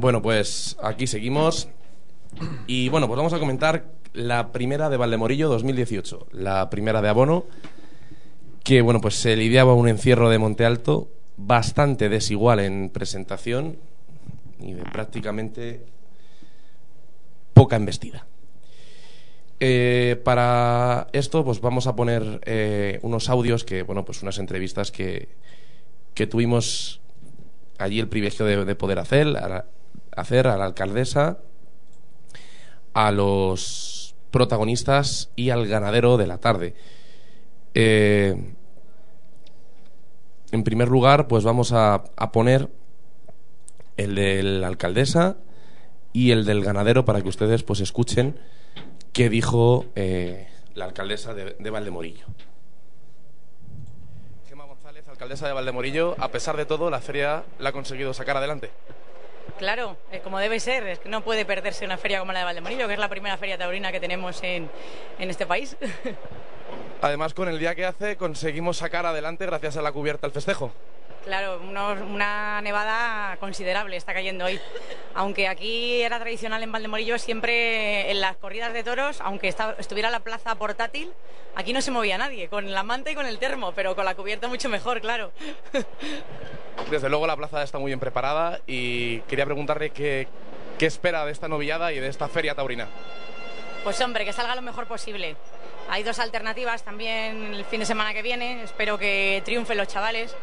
Bueno, pues aquí seguimos. Y bueno, pues vamos a comentar la primera de Valdemorillo 2018, la primera de abono, que bueno, pues se lidiaba un encierro de Monte Alto bastante desigual en presentación y de prácticamente poca embestida. Eh, para esto, pues vamos a poner eh, unos audios que, bueno, pues unas entrevistas que, que tuvimos allí el privilegio de, de poder hacer hacer a la alcaldesa, a los protagonistas y al ganadero de la tarde. Eh, en primer lugar, pues vamos a, poner el de la alcaldesa y el del ganadero para que ustedes pues escuchen qué dijo eh, la alcaldesa de, de Valdemorillo. Gemma González, alcaldesa de Valdemorillo, a pesar de todo, la feria la ha conseguido sacar adelante. Claro, como debe ser, es que no puede perderse una feria como la de Valdemorillo, que es la primera feria taurina que tenemos en, en este país. Además, con el día que hace, conseguimos sacar adelante, gracias a la cubierta, el festejo. Claro, unos- una nevada considerable está cayendo hoy. Aunque aquí era tradicional en Valdemorillo, siempre en las corridas de toros, aunque esta- estuviera la plaza portátil, aquí no se movía nadie, con la manta y con el termo, pero con la cubierta mucho mejor, claro. Desde luego, la plaza está muy bien preparada y quería preguntarle qué, qué espera de esta novillada y de esta feria taurina. Pues hombre, que salga lo mejor posible. Hay dos alternativas también el fin de semana que viene. Espero que triunfen los chavales.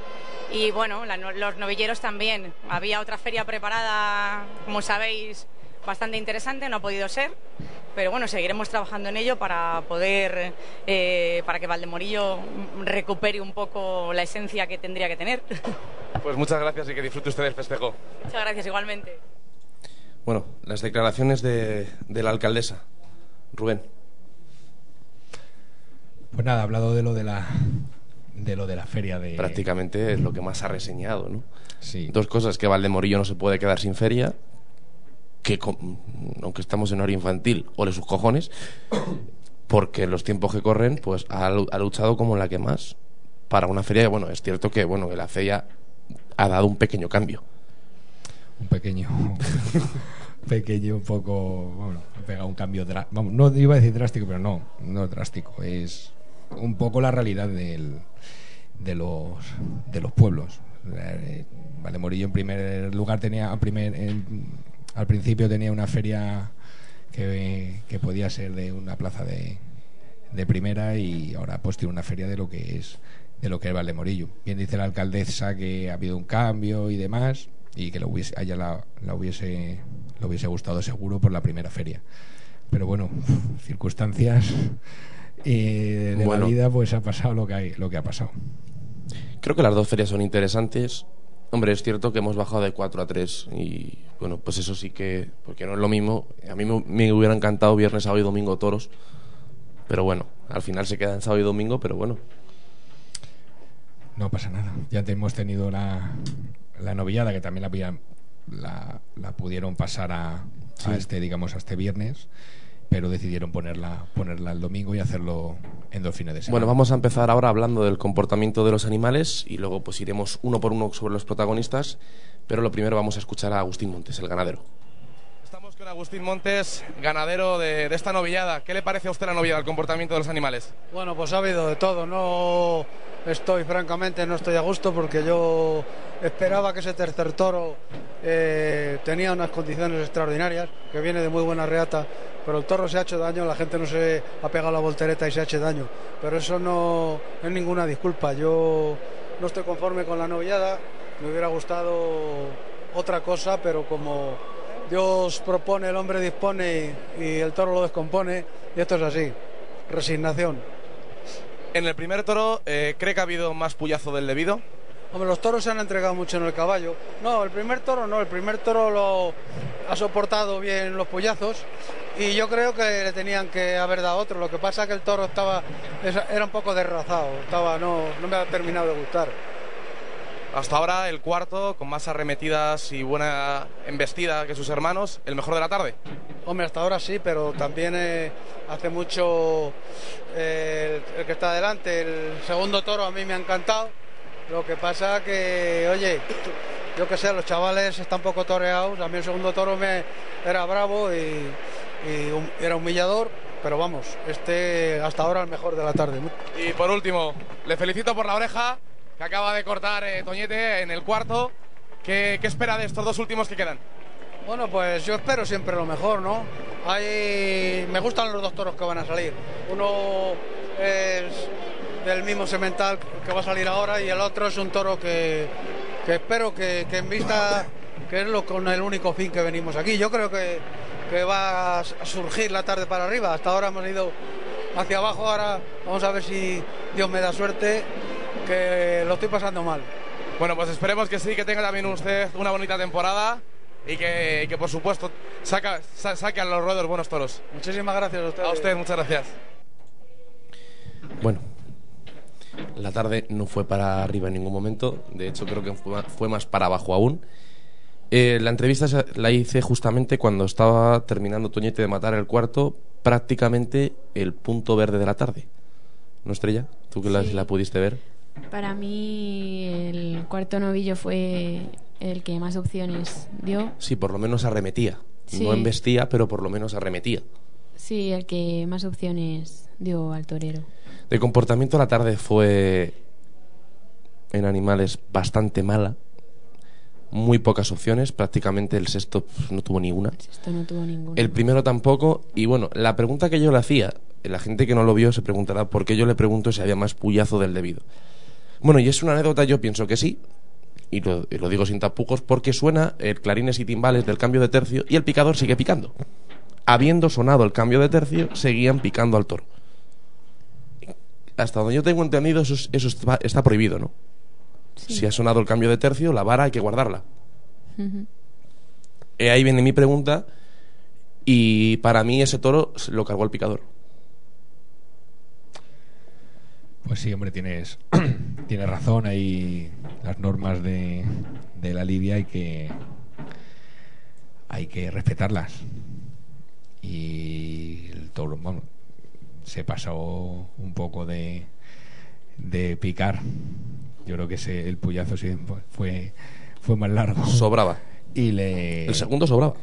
Y bueno, la no- los novilleros también. Había otra feria preparada, como sabéis, bastante interesante, no ha podido ser. Pero bueno, seguiremos trabajando en ello para poder, eh, para que Valdemorillo recupere un poco la esencia que tendría que tener. Pues muchas gracias y que disfrute usted del festejo. Muchas gracias igualmente. Bueno, las declaraciones de, de la alcaldesa. Rubén. Pues nada, ha hablado de lo de la de lo de la feria de Prácticamente es lo que más ha reseñado, ¿no? Sí. Dos cosas, que Valdemorillo no se puede quedar sin feria, que con- aunque estamos en hora infantil, ole sus cojones, porque los tiempos que corren, pues ha, ha luchado como la que más para una feria, que, bueno, es cierto que, bueno, que la feria ha dado un pequeño cambio. un pequeño pequeño un poco bueno ha pegado un cambio vamos, no iba a decir drástico pero no no drástico es un poco la realidad del, de los de los pueblos Eh, Valdemorillo en primer lugar tenía primer al principio tenía una feria que, que podía ser de una plaza de, de primera y ahora pues tiene una feria de lo que es de lo que es Valdemorillo. Bien dice la alcaldesa que ha habido un cambio y demás y que lo hubiese, a la, hubiese le hubiese gustado seguro por la primera feria. Pero bueno, circunstancias eh, de Bueno. la vida pues ha pasado lo que hay, lo que ha pasado. Creo que las dos ferias son interesantes. Hombre, es cierto que hemos bajado de 4 a 3 y bueno, pues eso sí que, porque no es lo mismo. A mí me, me hubiera encantado viernes, sábado y domingo toros, pero bueno, al final se queda en sábado y domingo, pero bueno, No pasa nada. Ya te- hemos tenido la, la novillada que también la, la, la pudieron pasar a, a este, digamos, a este viernes, pero decidieron ponerla, ponerla el domingo y hacerlo en dos fines de semana. Bueno, vamos a empezar ahora hablando del comportamiento de los animales y luego pues iremos uno por uno sobre los protagonistas, pero lo primero vamos a escuchar a Agustín Montes, el ganadero. Estamos con Agustín Montes, ganadero de, de esta novillada. ¿Qué le parece a usted la novillada, el comportamiento de los animales? Bueno, pues ha habido de todo. No estoy, francamente, no estoy a gusto porque yo esperaba que ese tercer toro eh, tenía unas condiciones extraordinarias, que viene de muy buena reata, pero el toro se ha hecho daño, la gente no se ha pegado la voltereta y se ha hecho daño. Pero eso no es ninguna disculpa. Yo no estoy conforme con la novillada, me hubiera gustado otra cosa, pero como Dios propone, el hombre dispone y, el toro lo descompone, y esto es así. Resignación. En el primer toro, eh, ¿cree que ha habido más puyazo del debido? Hombre, los toros se han entregado mucho en el caballo. No, el primer toro no, el primer toro lo ha soportado bien los pollazos y yo creo que le tenían que haber dado otro. Lo que pasa es que el toro estaba era un poco derrazado, estaba no no me ha terminado de gustar. Hasta ahora el cuarto, con más arremetidas y buena embestida que sus hermanos, el mejor de la tarde. Hombre, hasta ahora sí, pero también eh, hace mucho eh, el, el que está adelante, el segundo toro a mí me ha encantado. Lo que pasa que, oye, yo que sé, los chavales están poco toreados. A mí el segundo toro me era bravo y, era humillador, pero vamos, este hasta ahora el mejor de la tarde. Y por último, le felicito por la oreja que acaba de cortar eh, Toñete en el cuarto. ¿Qué, ¿Qué espera de estos dos últimos que quedan? Bueno, pues yo espero siempre lo mejor, ¿no? Hay... Me gustan los dos toros que van a salir. Uno es del mismo semental que va a salir ahora y el otro es un toro que, que espero que, que, en vista que es lo con el único fin que venimos aquí. Yo creo que, que va a surgir la tarde para arriba. Hasta ahora hemos ido hacia abajo, ahora vamos a ver si Dios me da suerte, que lo estoy pasando mal. Bueno, pues esperemos que sí, que tenga también usted una bonita temporada y que, que por supuesto saca, saque a los ruedos buenos toros. Muchísimas gracias a usted. A usted, muchas gracias. Bueno, la tarde no fue para arriba en ningún momento, de hecho creo que fue más para abajo aún. Eh, la entrevista la hice justamente cuando estaba terminando Toñete de matar el cuarto, prácticamente el punto verde de la tarde. ¿No, Estrella? ¿Tú que la, pudiste ver? Para mí el cuarto novillo fue el que más opciones dio. Sí, por lo menos arremetía. No embestía, pero por lo menos arremetía. Sí, el que más opciones dio al torero. De comportamiento la tarde fue en animales bastante mala. Muy pocas opciones, prácticamente el sexto no tuvo ni una. El sexto no tuvo ninguna. El primero tampoco. Y bueno, la pregunta que yo le hacía, la gente que no lo vio se preguntará por qué yo le pregunto si había más puyazo del debido. Bueno, y es una anécdota, yo pienso que sí, y lo, lo, digo sin tapujos, porque suena el clarines y timbales del cambio de tercio y el picador sigue picando. Habiendo sonado el cambio de tercio, seguían picando al toro hasta donde yo tengo entendido, eso, eso está, prohibido, ¿no? Si ha sonado el cambio de tercio, la vara hay que guardarla. Eh, ahí viene mi pregunta. Y para mí ese toro lo cargó el picador. Pues sí, hombre, tienes, tienes razón. Hay las normas de, de la lidia hay que, hay que respetarlas. Y el toro, bueno, se pasó un poco de, de picar. Yo creo que ese, el puyazo sí fue, fue más largo. Sobraba. Y le, el segundo sobraba.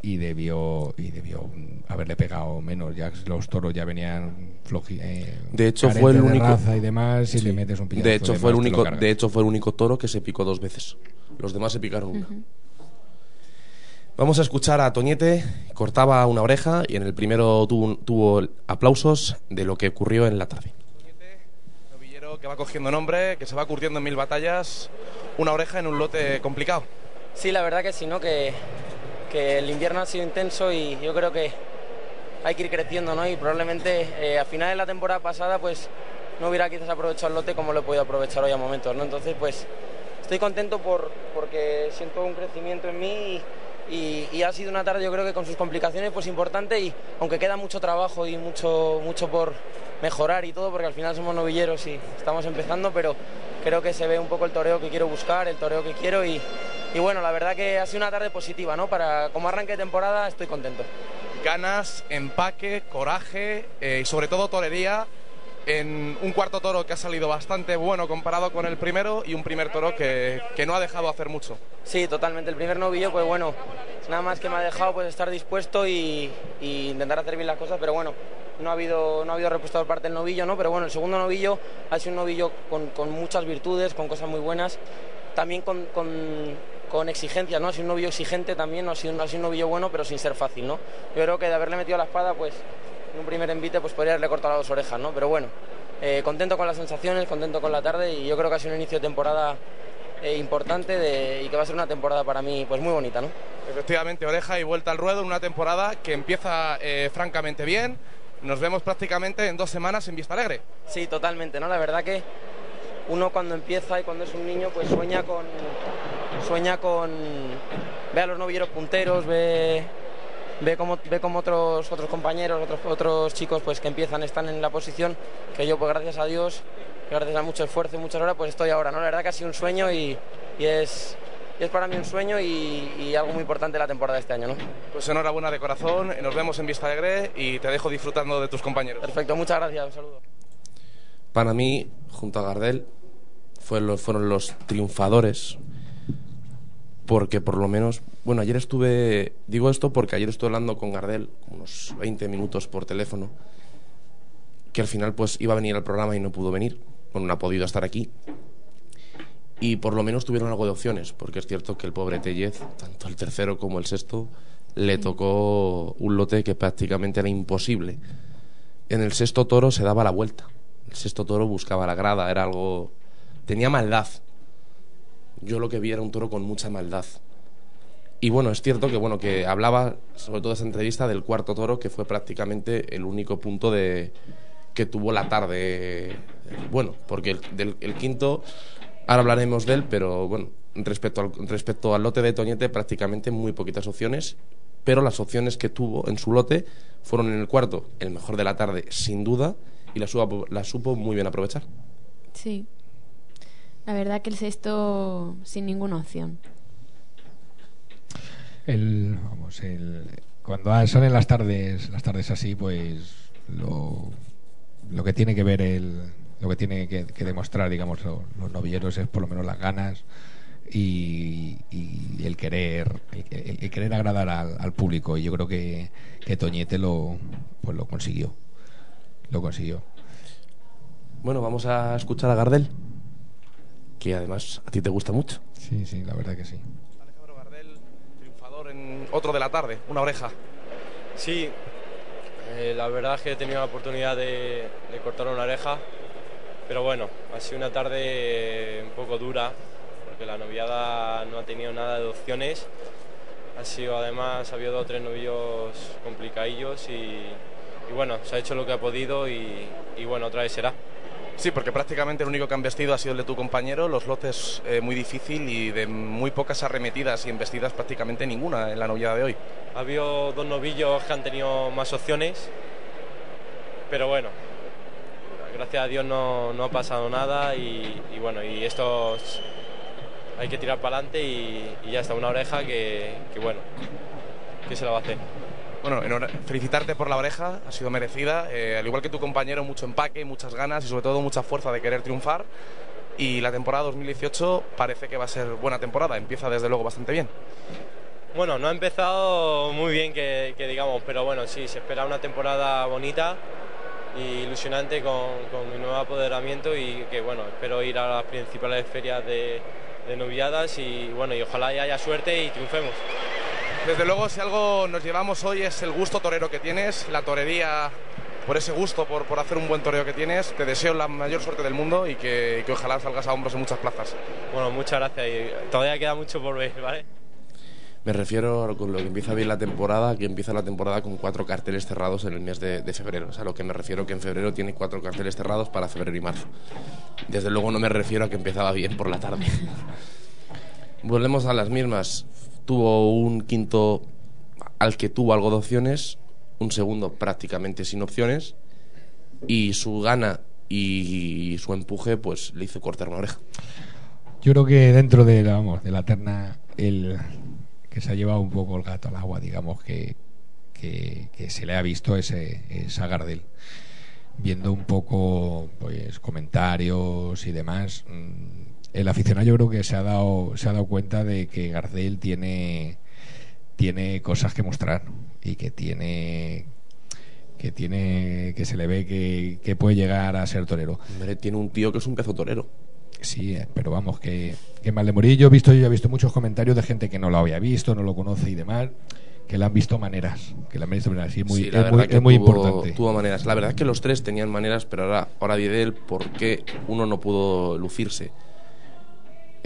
Y debió, y debió haberle pegado menos. Ya los toros ya venían floji, eh, de hecho fue el único raza y demás y le metes un de hecho fue el único de hecho fue el único toro que se picó dos veces los demás se picaron una Vamos a escuchar a Toñete, cortaba una oreja y en el primero tuvo, aplausos de lo que ocurrió en la tarde. Toñete, novillero que va cogiendo nombre, que se va curtiendo en mil batallas, una oreja en un lote complicado. Sí, la verdad que sí, ¿no? Que, el invierno ha sido intenso y yo creo que hay que ir creciendo, ¿no? Y probablemente eh, a final de la temporada pasada, pues no hubiera quizás aprovechado el lote como lo he podido aprovechar hoy a momentos, ¿no? Entonces, pues estoy contento por, porque siento un crecimiento en mí y, y, ha sido una tarde yo creo que con sus complicaciones pues importante y aunque queda mucho trabajo y mucho, mucho por mejorar y todo porque al final somos novilleros y estamos empezando pero creo que se ve un poco el toreo que quiero buscar, el toreo que quiero y, y bueno, la verdad que ha sido una tarde positiva, ¿no? Para como arranque de temporada estoy contento. Ganas, empaque, coraje eh, y sobre todo torería en un cuarto toro que ha salido bastante bueno comparado con el primero y un primer toro que, que, no ha dejado hacer mucho. Sí, totalmente. El primer novillo, pues bueno, nada más que me ha dejado pues estar dispuesto y, intentar hacer bien las cosas, pero bueno, no ha habido, no ha habido por parte del novillo, ¿no? Pero bueno, el segundo novillo ha sido un novillo con, con muchas virtudes, con cosas muy buenas, también con, con, con exigencias, ¿no? Ha sido un novillo exigente también, no ha sido, no ha sido un novillo bueno, pero sin ser fácil, ¿no? Yo creo que de haberle metido la espada, pues un primer envite pues podría haberle cortado las orejas, ¿no? Pero bueno, eh, contento con las sensaciones, contento con la tarde y yo creo que ha sido un inicio de temporada eh, importante y que va a ser una temporada para mí pues muy bonita, ¿no? Efectivamente, oreja y vuelta al ruedo en una temporada que empieza eh, francamente bien. Nos vemos prácticamente en dos semanas en Vista Alegre. Sí, totalmente, ¿no? La verdad que uno cuando empieza y cuando es un niño pues sueña con sueña con ve a los novilleros punteros, ve ve como, ve como otros, otros compañeros, otros, otros chicos pues que empiezan, están en la posición que yo pues gracias a Dios, gracias a mucho esfuerzo y muchas horas pues estoy ahora, ¿no? La verdad que ha sido un sueño y, y es, es para mí un sueño y, y, algo muy importante la temporada de este año, ¿no? Pues enhorabuena de corazón, nos vemos en Vista Alegre y te dejo disfrutando de tus compañeros. Perfecto, muchas gracias, un saludo. Para mí, junto a Gardel, fueron los, fueron los triunfadores porque por lo menos, bueno, ayer estuve, digo esto porque ayer estuve hablando con Gardel, unos 20 minutos por teléfono, que al final pues iba a venir al programa y no pudo venir, bueno, no ha podido estar aquí. Y por lo menos tuvieron algo de opciones, porque es cierto que el pobre Tellez, tanto el tercero como el sexto, le tocó un lote que prácticamente era imposible. En el sexto toro se daba la vuelta. El sexto toro buscaba la grada, era algo... tenía maldad yo lo que vi era un toro con mucha maldad. Y bueno, es cierto que bueno que hablaba sobre todo esa entrevista del cuarto toro que fue prácticamente el único punto de que tuvo la tarde bueno, porque el, del, el quinto ahora hablaremos de él, pero bueno, respecto al, respecto al lote de Toñete prácticamente muy poquitas opciones, pero las opciones que tuvo en su lote fueron en el cuarto el mejor de la tarde sin duda y la supo, la supo muy bien aprovechar. Sí, la verdad que el sexto sin ninguna opción. El, vamos, el, cuando salen las tardes, las tardes así, pues lo, lo que tiene que ver el, lo que tiene que, que demostrar, digamos, lo, los novilleros es por lo menos las ganas y, y el querer, el, el, querer agradar al, al, público. Y yo creo que, que Toñete lo, pues lo consiguió, lo consiguió. Bueno, vamos a escuchar a Gardel que además a ti te gusta mucho. Sí, sí, la verdad que sí. Alejandro Gardel, triunfador en otro de la tarde, una oreja. Sí, eh, la verdad es que he tenido la oportunidad de, de, cortar una oreja, pero bueno, ha sido una tarde un poco dura, porque la noviada no ha tenido nada de opciones. Ha sido además, ha habido dos o tres novillos complicadillos y, y, bueno, se ha hecho lo que ha podido y, y bueno, otra vez será. Sí, porque prácticamente el único que han vestido ha sido el de tu compañero, los lotes eh, muy difícil y de muy pocas arremetidas y embestidas prácticamente ninguna en la novillada de hoy. Ha habido dos novillos que han tenido más opciones, pero bueno, gracias a Dios no, no ha pasado nada y, bueno, y esto hay que tirar para adelante y, ya está, una oreja que bueno, que se la va a hacer. Bueno, felicitarte por la oreja, ha sido merecida. Eh, al igual que tu compañero, mucho empaque, muchas ganas y sobre todo mucha fuerza de querer triunfar. Y la temporada 2018 parece que va a ser buena temporada, empieza desde luego bastante bien. Bueno, no ha empezado muy bien que, digamos, pero bueno, sí, se espera una temporada bonita y ilusionante con, con, mi nuevo apoderamiento y que bueno, espero ir a las principales ferias de, de noviadas y bueno, y ojalá haya suerte y triunfemos. Desde luego, si algo nos llevamos hoy es el gusto torero que tienes, la torería, por ese gusto, por, por hacer un buen toreo que tienes. Te deseo la mayor suerte del mundo y que, que ojalá salgas a hombros en muchas plazas. Bueno, muchas gracias y todavía queda mucho por ver, ¿vale? Me refiero a con lo que empieza bien la temporada, que empieza la temporada con cuatro carteles cerrados en el mes de, de, febrero. O sea, lo que me refiero que en febrero tiene cuatro carteles cerrados para febrero y marzo. Desde luego no me refiero a que empezaba bien por la tarde. Volvemos a las mismas tuvo un quinto al que tuvo algo de opciones, un segundo prácticamente sin opciones y su gana y su empuje pues le hizo cortar una oreja. Yo creo que dentro de la, vamos, de la terna el que se ha llevado un poco el gato al agua, digamos que, que, se le ha visto ese, esa Gardel. Viendo un poco pues comentarios y demás, el aficionado yo creo que se ha dado se ha dado cuenta de que Garcel tiene tiene cosas que mostrar y que tiene que tiene que se le ve que, que puede llegar a ser torero. Hombre, tiene un tío que es un pezo torero. Sí, eh, pero vamos, que, que Maldemorí, yo he visto, yo he visto muchos comentarios de gente que no lo había visto, no lo conoce y demás, que le han visto maneras, que le han visto maneras, y muy, sí, es, muy, es muy tuvo, importante. Tuvo maneras. La verdad es que los tres tenían maneras, pero ahora, ahora diré el por qué uno no pudo lucirse.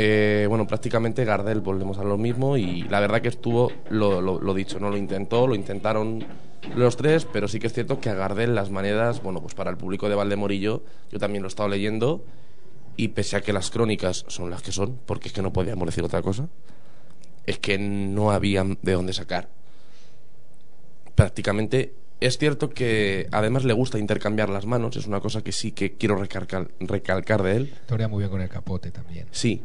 Eh, bueno, prácticamente Gardel volvemos a lo mismo y la verdad que estuvo lo, lo, lo, dicho, no lo intentó, lo intentaron los tres, pero sí que es cierto que a Gardel las maneras, bueno, pues para el público de Valdemorillo, yo también lo he estado leyendo y pese a que las crónicas son las que son, porque es que no podíamos decir otra cosa, es que no había de dónde sacar. Prácticamente es cierto que además le gusta intercambiar las manos, es una cosa que sí que quiero recalcar, recalcar de él. Torea muy bien con el capote también. Sí,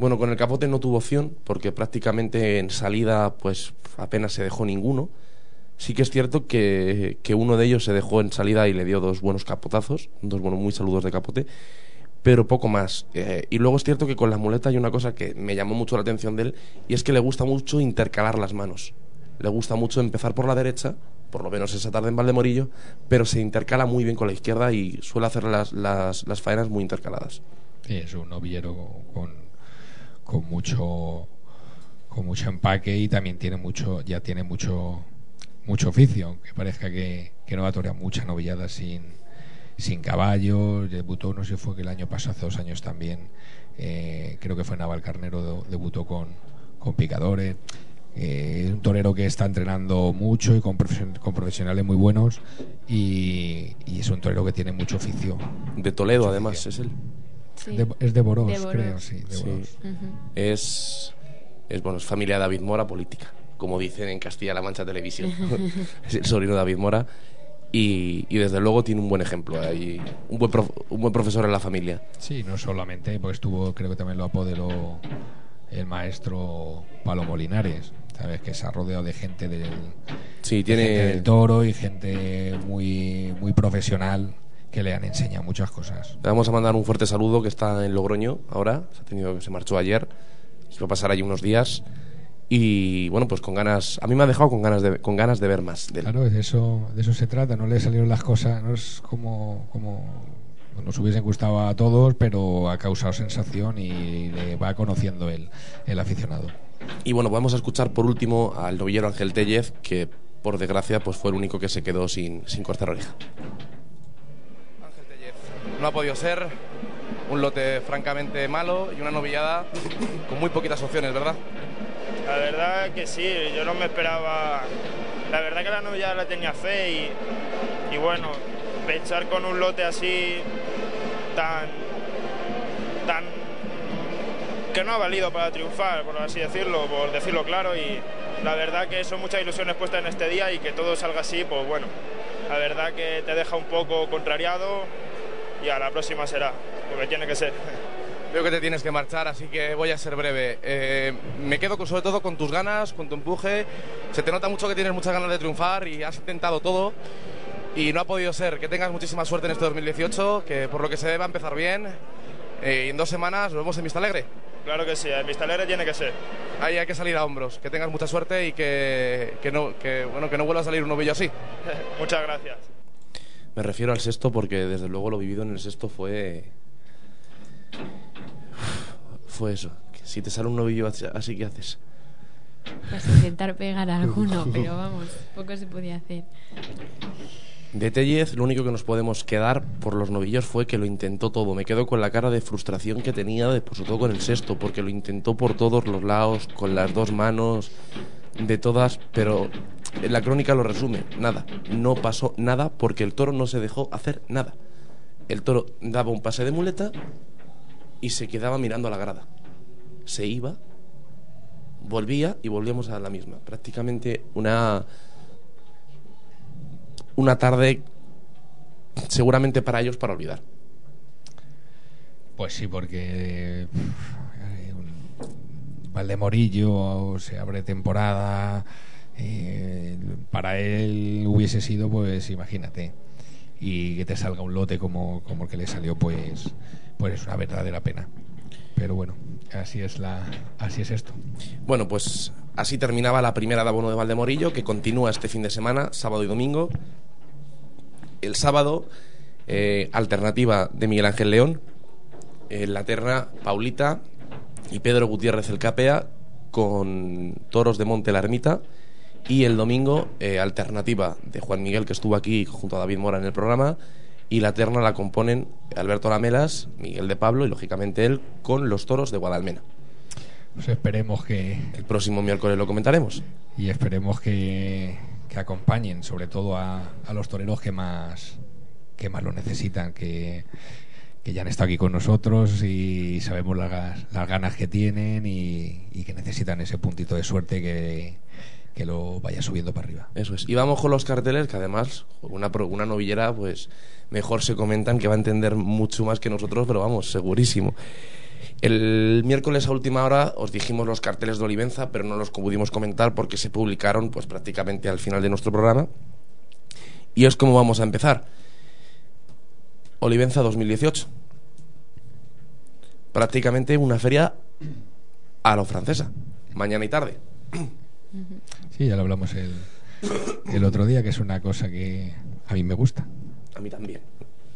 bueno, con el capote no tuvo opción porque prácticamente en salida pues apenas se dejó ninguno. Sí que es cierto que, que, uno de ellos se dejó en salida y le dio dos buenos capotazos, dos buenos muy saludos de capote. pero poco más. Eh, y luego es cierto que con la muleta hay una cosa que me llamó mucho la atención de él, y es que le gusta mucho intercalar las manos. Le gusta mucho empezar por la derecha, por lo menos esa tarde en Valdemorillo, pero se intercala muy bien con la izquierda y suele hacer las, las, las faenas muy intercaladas. Sí, es un novillero con, con mucho con mucho empaque y también tiene mucho ya tiene mucho mucho oficio que parezca que, que no va a torear mucha novillada sin sin caballo. Debutó no sé si fue que el año pasado hace dos años también eh, creo que fue Naval Carnero debutó con con picadores. Eh, es un torero que está entrenando mucho y con, con profesionales muy buenos y, y, es un torero que tiene mucho oficio. De Toledo además es él Sí. De, es de Boros. creo, sí. De sí. Boros. Uh -huh. Es, es, bueno, es familia de David Mora política, como dicen en Castilla-La Mancha Televisión. es el sobrino de David Mora. Y, y, desde luego tiene un buen ejemplo. Hay un buen, prof, un buen profesor en la familia. Sí, no solamente, porque estuvo, creo que también lo apoderó el maestro Palo Molinares. Sabes que se ha rodeado de gente del, sí, tiene... de gente del toro y gente muy, muy profesional que le han enseñado muchas cosas. Le vamos a mandar un fuerte saludo que está en Logroño ahora, se ha tenido se marchó ayer, se va a pasar allí unos días y bueno, pues con ganas, a mí me ha dejado con ganas de con ganas de ver más de él. Claro, de eso de eso se trata, no le salieron las cosas, no es como como nos hubiesen gustado a todos, pero ha causado sensación y le va conociendo el, el aficionado. Y bueno, vamos a escuchar por último al novillero Ángel Tellez, que por desgracia pues fue el único que se quedó sin, sin cortar oreja no ha podido ser. Un lote francamente malo y una novillada con muy poquitas opciones, ¿verdad? La verdad que sí, yo no me esperaba. La verdad que la novillada la tenía fe y, bueno, pensar con un lote así tan. tan. que no ha valido para triunfar, por así decirlo, por decirlo claro, y la verdad que son muchas ilusiones puestas en este día y que todo salga así, pues bueno, la verdad que te deja un poco contrariado, y a la próxima será, porque tiene que ser. Veo que te tienes que marchar, así que voy a ser breve. Eh, me quedo con, sobre todo con tus ganas, con tu empuje. Se te nota mucho que tienes muchas ganas de triunfar y has intentado todo y no ha podido ser. Que tengas muchísima suerte en este 2018, que por lo que se ve va a empezar bien. Eh, y en dos semanas nos vemos en Vista Alegre. Claro que sí, en Vista Alegre tiene que ser. Ahí hay que salir a hombros. Que tengas mucha suerte y que, que no, que, bueno, que no vuelva a salir un novillo así. Muchas gracias. Me refiero al sexto porque desde luego lo vivido en el sexto fue. Fue eso. Que si te sale un novillo así, ¿qué haces? Pues intentar pegar a alguno, pero vamos, poco se podía hacer. De Tellez, lo único que nos podemos quedar por los novillos fue que lo intentó todo. Me quedo con la cara de frustración que tenía, de, por sobre todo con el sexto, porque lo intentó por todos los lados, con las dos manos, de todas, pero la crónica lo resume, nada, no pasó nada porque el toro no se dejó hacer nada. El toro daba un pase de muleta y se quedaba mirando a la grada. Se iba, volvía y volvíamos a la misma. Prácticamente una una tarde seguramente para ellos para olvidar. Pues sí, porque Valdemorillo se abre temporada eh, para él hubiese sido pues imagínate y que te salga un lote como, como el que le salió pues pues es una verdadera pena. Pero bueno así es la así es esto. Bueno pues así terminaba la primera de abono de Valdemorillo que continúa este fin de semana sábado y domingo. El sábado eh, alternativa de Miguel Ángel León en la terna Paulita y Pedro Gutiérrez el Capea con toros de Monte la Ermita y el domingo eh, alternativa de Juan Miguel que estuvo aquí junto a David Mora en el programa y la terna la componen Alberto Lamelas, Miguel de Pablo y lógicamente él con los toros de Guadalmena. Pues esperemos que el próximo miércoles lo comentaremos y esperemos que, que acompañen sobre todo a, a los toreros que más que más lo necesitan que que ya han estado aquí con nosotros y sabemos las, las ganas que tienen y, y, que necesitan ese puntito de suerte que, que, lo vaya subiendo para arriba. Eso es. Y vamos con los carteles, que además una, una novillera, pues mejor se comentan, que va a entender mucho más que nosotros, pero vamos, segurísimo. El miércoles a última hora os dijimos los carteles de Olivenza, pero no los pudimos comentar porque se publicaron pues prácticamente al final de nuestro programa. Y es como vamos a empezar. Olivenza 2018. prácticamente una feria a lo francesa, mañana y tarde. Sí, ya lo hablamos el, el otro día, que es una cosa que a mí me gusta. A mí también.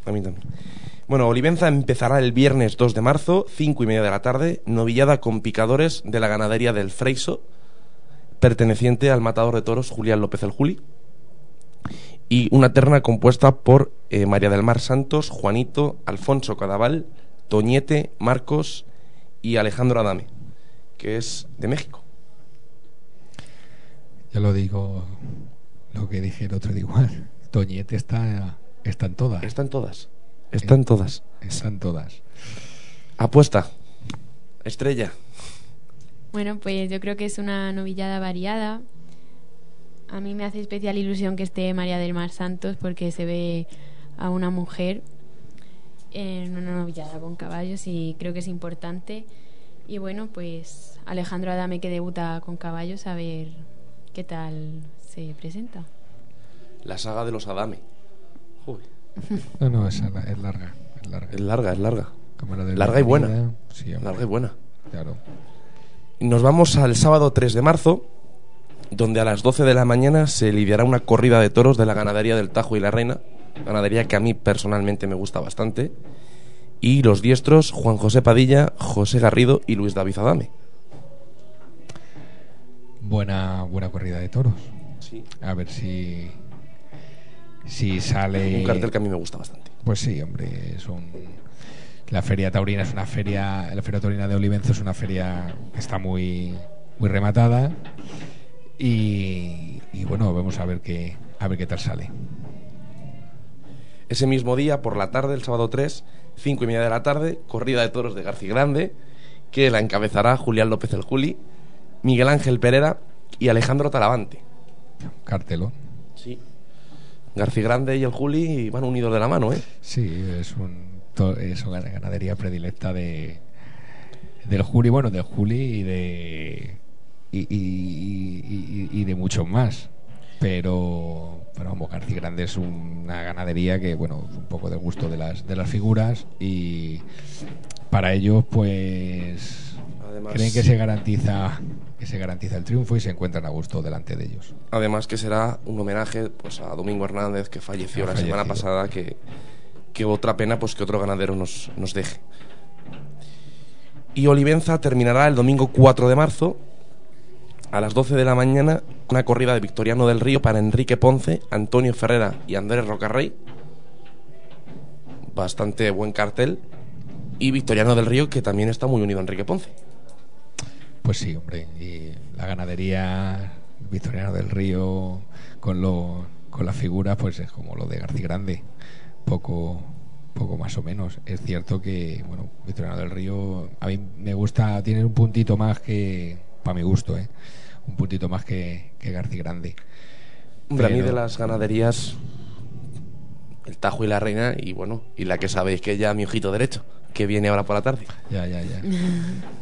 A mí también. Bueno, Olivenza empezará el viernes 2 de marzo, 5 y media de la tarde, novillada con picadores de la ganadería del Freiso, perteneciente al matador de toros Julián López el Juli, y una terna compuesta por eh, María del Mar Santos, Juanito, Alfonso Cadaval, Toñete, Marcos y Alejandro Adame, que es de México. Ya lo digo, lo que dije el otro día igual. Toñete está, está en todas. Están todas. Están todas. Están todas. Apuesta. Estrella. Bueno, pues yo creo que es una novillada variada. A mí me hace especial ilusión que esté María del Mar Santos porque se ve a una mujer en una novillada con caballos y creo que es importante. Y bueno, pues Alejandro Adame que debuta con caballos a ver qué tal se presenta. La saga de los Adame. Joder. No, no, es larga. Es larga. Es larga, es larga. Como la de Larga y buena. vida. Sí, hombre. larga y buena. Claro. Nos vamos al sábado 3 de marzo, donde a las 12 de la mañana se lidiará una corrida de toros de la ganadería del Tajo y la Reina, ganadería que a mí personalmente me gusta bastante, y los diestros Juan José Padilla, José Garrido y Luis David Adame. Buena, buena corrida de toros. Sí. A ver si. Si sale. Un cartel que a mí me gusta bastante. Pues sí, hombre, es un. La feria taurina es una feria. La feria taurina de Olivenzo es una feria que está muy, muy rematada. Y, y bueno, vamos a ver qué, a ver qué tal sale. Ese mismo día, por la tarde, el sábado 3, 5 y media de la tarde, corrida de toros de García Grande, que la encabezará Julián López el Juli, Miguel Ángel Pereira y Alejandro Talavante. Cartelo. Sí. García Grande y el Juli van unidos de la mano, ¿eh? Sí, es un es una ganadería predilecta de del Juli, bueno, del Juli y de y, y- y- y- y de muchos más. Pero, pero vamos, García Grande es una ganadería que, bueno, un poco del gusto de las, de las figuras y para ellos, pues, Además- creen que se garantiza que se garantiza el triunfo y se encuentran a gusto delante de ellos. Además que será un homenaje pues a Domingo Hernández que falleció la semana pasada que, que otra pena pues que otro ganadero nos, nos deje. Y Olivenza terminará el domingo 4 de marzo a las 12 de la mañana una corrida de Victoriano del Río para Enrique Ponce, Antonio Ferrera y Andrés Rocarrey. Bastante buen cartel. Y Victoriano del Río que también está muy unido a Enrique Ponce. Pues sí, hombre, y la ganadería Victoriano del Río con lo con las figuras pues es como lo de García Grande, poco poco más o menos. Es cierto que bueno, Victoriano del Río a mí me gusta tiene un puntito más que para mi gusto, ¿eh? Un puntito más que, que García Grande. Hombre, a mí de las ganaderías, el Tajo y la Reina, y bueno, y la que sabéis que ya mi ojito derecho, que viene ahora por la tarde. Ya, ya, ya.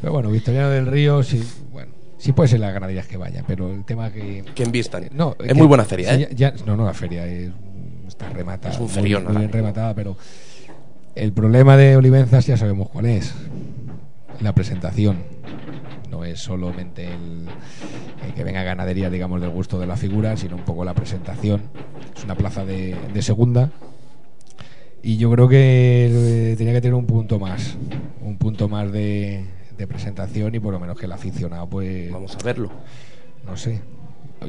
Pero bueno, Victoriano del Río sí, bueno, sí puede ser las ganaderías que vaya, pero el tema que Que envistan. No, es que- muy buena feria, sí, ¿eh? ya- no, no, la feria es- está rematada. Es un muy- ferión, Muy, ¿no? bien rematada, pero el problema de Olivenzas ya sabemos cuál es. La presentación. No es solamente el, el que venga ganadería, digamos, del gusto de la figura, sino un poco la presentación. Es una plaza de, de segunda. Y yo creo que eh, tenía que tener un punto más. Un punto más de, de presentación y por lo menos que el aficionado, pues. Vamos a verlo. No sé.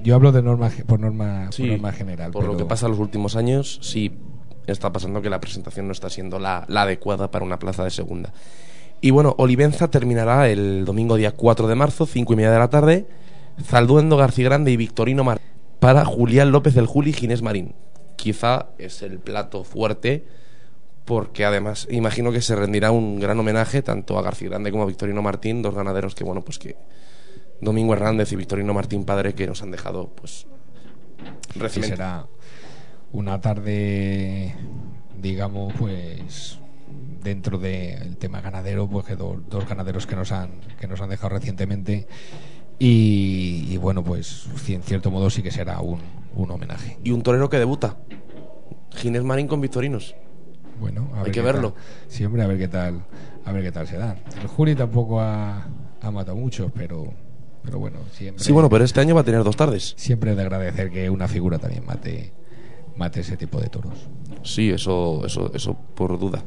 Yo hablo de norma por norma, Sí, por norma general. Por lo que pasa en los últimos años, sí está pasando que la presentación no está siendo la, la adecuada para una plaza de segunda. Y bueno, Olivenza terminará el domingo día 4 de marzo, 5 y media de la tarde, Zalduendo García Grande y Victorino Mar para Julián López del Juli y Ginés Marín. Quizá es el plato fuerte porque además imagino que se rendirá un gran homenaje tanto a García Grande como a Victorino Martín, dos ganaderos que bueno, pues que Domingo Hernández y Victorino Martín padre que nos han dejado pues recientemente. será una tarde, digamos, pues dentro del tema ganadero, pues que do- dos ganaderos que nos han que nos han dejado recientemente y, y bueno, pues en cierto modo sí que será un, un homenaje. y un torero que debuta. Ginés Marín con Victorinos. Bueno, a Hay ver que verlo. tal. Siempre a ver qué tal, a ver qué tal se da. El Juli tampoco ha, ha matado muchos, pero, pero bueno, siempre. Sí, bueno, pero este año va a tener dos tardes. Siempre es de agradecer que una figura también mate, mate ese tipo de toros. Sí, eso, eso, eso por duda.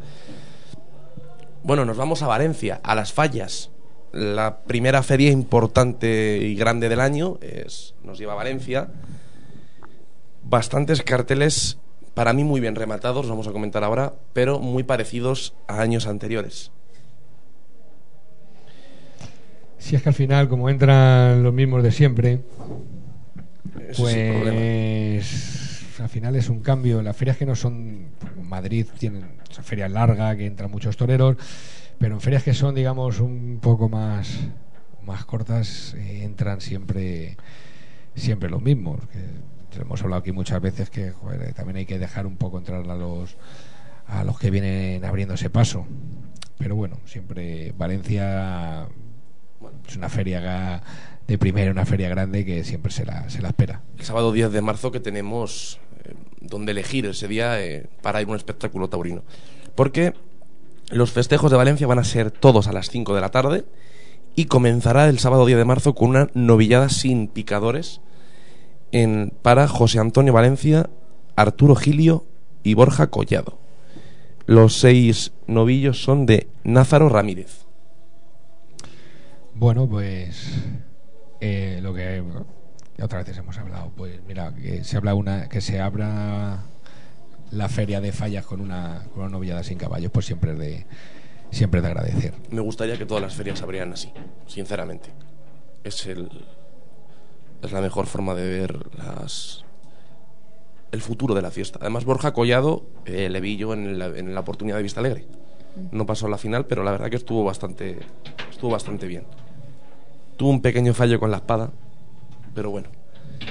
Bueno, nos vamos a Valencia, a las fallas. La primera feria importante y grande del año es, nos lleva a Valencia. Bastantes carteles, para mí muy bien rematados, los vamos a comentar ahora, pero muy parecidos a años anteriores. Si es que al final, como entran los mismos de siempre, pues al final es un cambio. Las ferias que no son. Madrid tienen esa feria larga que entran muchos toreros, pero en ferias que son, digamos, un poco más, más cortas, eh, entran siempre, siempre los mismos. Que hemos hablado aquí muchas veces que joder, también hay que dejar un poco entrar a los, a los que vienen abriendo ese paso. Pero bueno, siempre Valencia es una feria de primera, una feria grande que siempre se la, se la espera. El sábado 10 de marzo que tenemos eh, donde elegir ese día eh, para ir a un espectáculo taurino. Porque los festejos de Valencia van a ser todos a las 5 de la tarde y comenzará el sábado 10 de marzo con una novillada sin picadores en, para José Antonio Valencia, Arturo Gilio y Borja Collado. Los seis novillos son de Názaro Ramírez. Bueno, pues eh, lo que otras veces hemos hablado, pues mira, que se habla una que se abra la feria de fallas con una con una novillada sin caballos, pues siempre es de siempre es de agradecer. Me gustaría que todas las ferias abrieran así, sinceramente. Es el es la mejor forma de ver las el futuro de la fiesta. Además Borja Collado eh, le vi yo en la, en la oportunidad de Vista Alegre. No pasó a la final, pero la verdad que estuvo bastante estuvo bastante bien. Tuvo un pequeño fallo con la espada, pero bueno,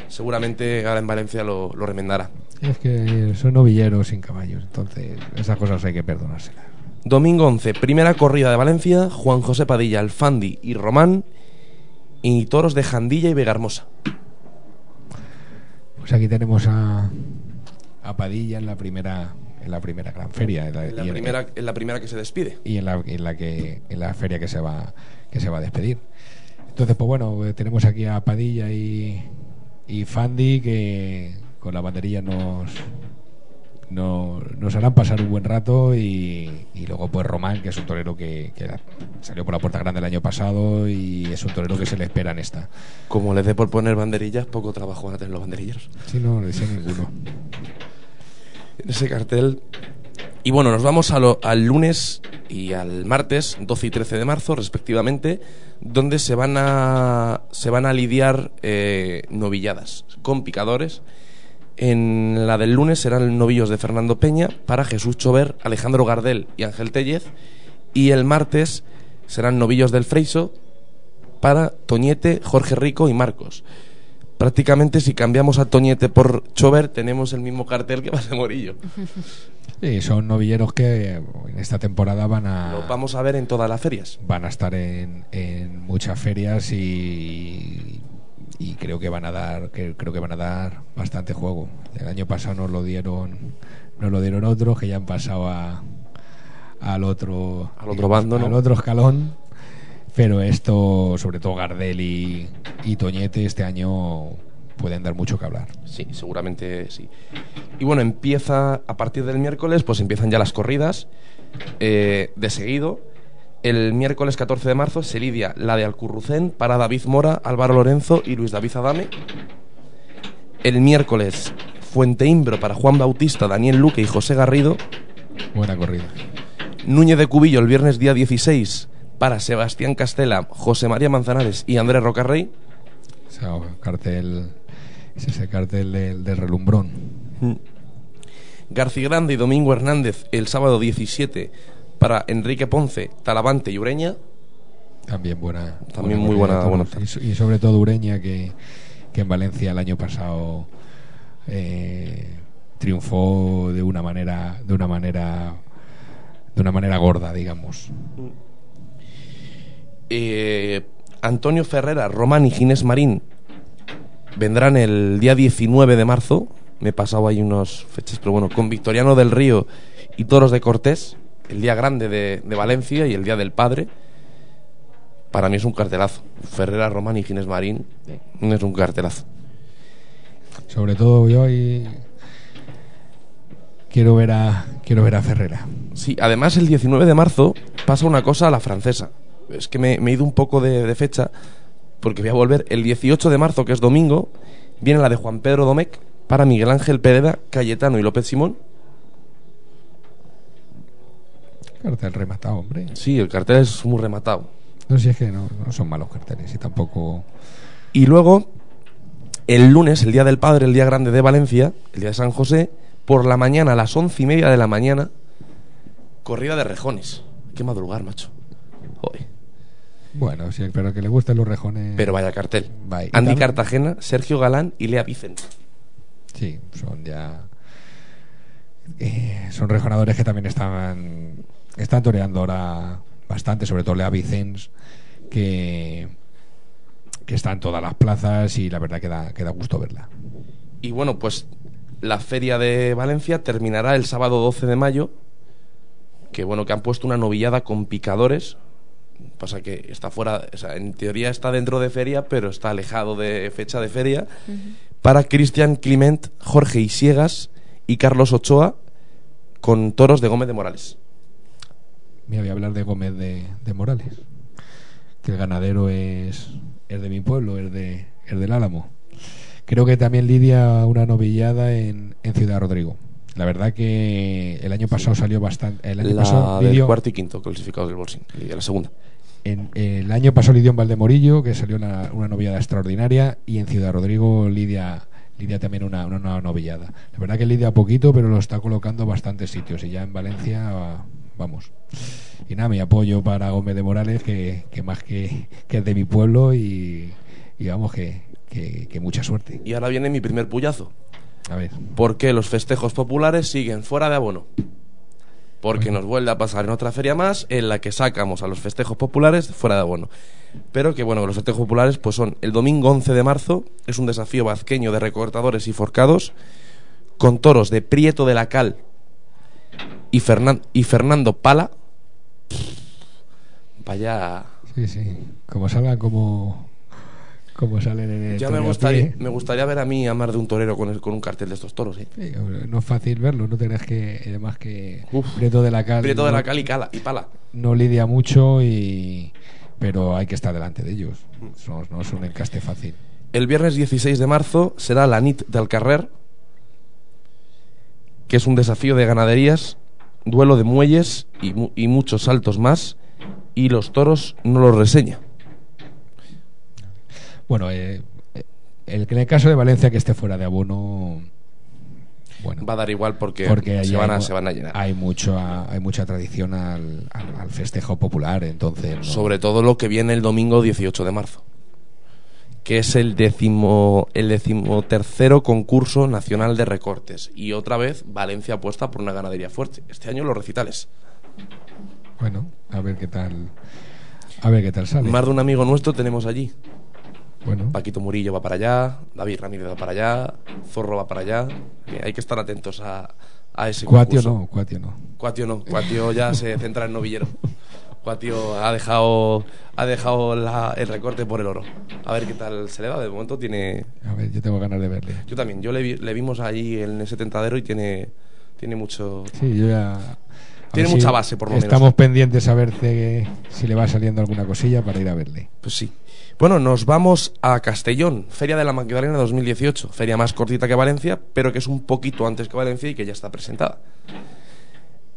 seguramente ahora en Valencia lo, lo remendará. Es que son novilleros sin caballos, entonces esas cosas hay que perdonárselas. Domingo 11, primera corrida de Valencia, Juan José Padilla, Alfandi y Román, y toros de Jandilla y Vegarmosa. Pues aquí tenemos a, a Padilla en la primera en la primera gran feria en la, En la, y en- primera, en la primera que se despide. y en la, en la que en la feria que se va que se va a despedir. Entonces, pues bueno, eh, tenemos aquí a Padilla y, y Fandi que con la banderilla nos no- nos harán pasar un buen rato y, y luego pues Román que es un torero que, que salió por la puerta grande el año pasado y es un torero que se le espera en esta. Como les dé por poner banderillas, poco trabajo van a tener los banderilleros. Sí, no, no sé ninguno. En ese cartel. Y bueno, nos vamos a lo- al lunes y al martes, 12 y 13 de marzo, respectivamente, donde se van a, se van a lidiar eh, novilladas con picadores. En la del lunes serán novillos de Fernando Peña para Jesús Chover, Alejandro Gardel y Ángel Tellez. Y el martes serán novillos del Freiso para Toñete, Jorge Rico y Marcos. Prácticamente si cambiamos a Toñete por Chover tenemos el mismo cartel que Base Morillo. Sí, son novilleros que en esta temporada van a Los vamos a ver en todas las ferias. van a estar en, en muchas ferias y, y creo que van a dar que creo que van a dar bastante juego. El año pasado nos lo dieron nos lo dieron otros que ya han pasado a, al otro Al otro bando, ¿no? al otro escalón. Pero esto, sobre todo Gardel y, y Toñete, este año pueden dar mucho que hablar. Sí, seguramente sí. Y bueno, empieza a partir del miércoles, pues empiezan ya las corridas eh, de seguido. El miércoles 14 de marzo se lidia la de Alcurrucén para David Mora, Álvaro Lorenzo y Luis David Adame. El miércoles Fuente Imbro para Juan Bautista, Daniel Luque y José Garrido. Buena corrida. Núñez de Cubillo el viernes día 16 para Sebastián Castela, José María Manzanares y Andrés Rocarrey. O sea, cartel, es ese cartel del, del relumbrón. García Grande y Domingo Hernández el sábado 17 para Enrique Ponce, Talavante y Ureña. También buena. También muy buena- buena y, so- y sobre todo Ureña, que, que en Valencia el año pasado eh, triunfó de una manera, de una manera, de una manera gorda, digamos. Eh, Antonio Ferrera, Román y Ginés Marín vendrán el día 19 de marzo. Me he pasado ahí unas fechas, pero bueno, con Victoriano del Río y toros de Cortés, el día grande de, de Valencia y el día del padre. Para mí es un cartelazo. Ferrera, Román y Ginés Marín es un cartelazo. Sobre todo yo ahí quiero ver a quiero ver a Ferrera. Sí, además el 19 de marzo pasa una cosa a la francesa. Es que me, me he ido un poco de, de fecha porque voy a volver. El 18 de marzo, que es domingo, viene la de Juan Pedro Domecq para Miguel Ángel Pereda, Cayetano y López Simón. Cartel rematado, hombre. Sí, el cartel es muy rematado. No si es que no, no son malos carteles y tampoco. Y luego, el lunes, el día del padre, el día grande de Valencia, el día de San José, por la mañana, a las once y media de la mañana, corrida de rejones. Que madrugar, macho. Joder. Bueno, sí, pero que le gusten los rejones. Pero vaya cartel. Andy también- Cartagena, Sergio Galán y Lea Vicente. Sí, son ya. eh, son rejonadores que también están. Están toreando ahora bastante, sobre todo Lea Vicens, que. que está en todas las plazas y la verdad que da, que da gusto verla. Y bueno, pues la feria de Valencia terminará el sábado 12 de mayo. Que bueno, que han puesto una novillada con picadores. Pasa que está fuera, o sea, en teoría está dentro de feria, pero está alejado de fecha de feria. Para Cristian Clement, Jorge Isiegas y Carlos Ochoa con toros de Gómez de Morales. Mira, voy a hablar de Gómez de, de Morales, que el ganadero es, es de mi pueblo, es, de, es del Álamo. Creo que también lidia una novillada en, en Ciudad Rodrigo. La verdad que el año pasado salió bastante. El año La pasado del lidió- cuarto y quinto clasificados del bolsín, y la segunda. en- el año pasado lidió en Valdemorillo, que salió una, una novillada extraordinaria, y en Ciudad Rodrigo lidia, lidia también una, una nueva novillada. La verdad que lidia poquito, pero lo está colocando bastantes sitios, y ya en Valencia, va- vamos. Y nada, mi apoyo para Gómez de Morales, que, que más que, que es de mi pueblo, y, y vamos, que, que, que mucha suerte. Y ahora viene mi primer puyazo. A ver. Porque los festejos populares siguen fuera de abono. Porque nos vuelve a pasar en otra feria más en la que sacamos a los festejos populares fuera de abono. Pero que bueno, los festejos populares pues son el domingo 11 de marzo, es un desafío vazqueño de recortadores y forcados, con toros de Prieto de la Cal y, Fernan- y Fernando Pala. Vaya... Sí, sí. Como salgan como, como salen en el Ya me gustaría, me gustaría ver a mí a más de un torero con, el- con un cartel de estos toros. ¿eh? Sí, no es fácil verlo, no tenés que, además que Prieto de la Cal Prieto de la Cal y, Cala, y Pala. no lidia mucho y pero hay que estar delante de ellos. No, no es un encaste fácil. El viernes 16 de marzo será la NIT del Carrer, que es un desafío de ganaderías, duelo de muelles y, mu- y muchos saltos más, y los toros no los reseña. Bueno, eh, eh, el, en el caso de Valencia que esté fuera de abono, bueno, Va a dar igual porque, porque se, van a, hay, se van a llenar. hay mucho hay mucha tradición al, al- al festejo popular, entonces no- Sobre todo lo que viene el domingo 18 de marzo, que es el décimo, el decimotercero concurso nacional de recortes. Y otra vez Valencia apuesta por una ganadería fuerte. Este año los recitales. bueno, a ver qué tal a ver qué tal sale. Más de un amigo nuestro tenemos allí. Bueno. Paquito Murillo va para allá, David Ramírez va para allá, Zorro va para allá. Que hay que estar atentos a, a ese Cuatio concurso. no, Cuatio no. Cuatio no, Cuatio ya se centra en novillero. Cuatio ha dejado ha dejado la- el recorte por el oro. A ver qué tal se le da. De momento tiene. A ver, yo tengo ganas de verle. Yo también. Yo le, vi- le vimos allí en ese tentadero y tiene tiene mucho. Sí, yo ya. Tiene mucha si base, por lo menos. Estamos pendientes a ver si le va saliendo alguna cosilla para ir a verle. Pues sí. Bueno, nos vamos a Castellón, Feria de la Magdalena 2018. Feria más cortita que Valencia, pero que es un poquito antes que Valencia y que ya está presentada.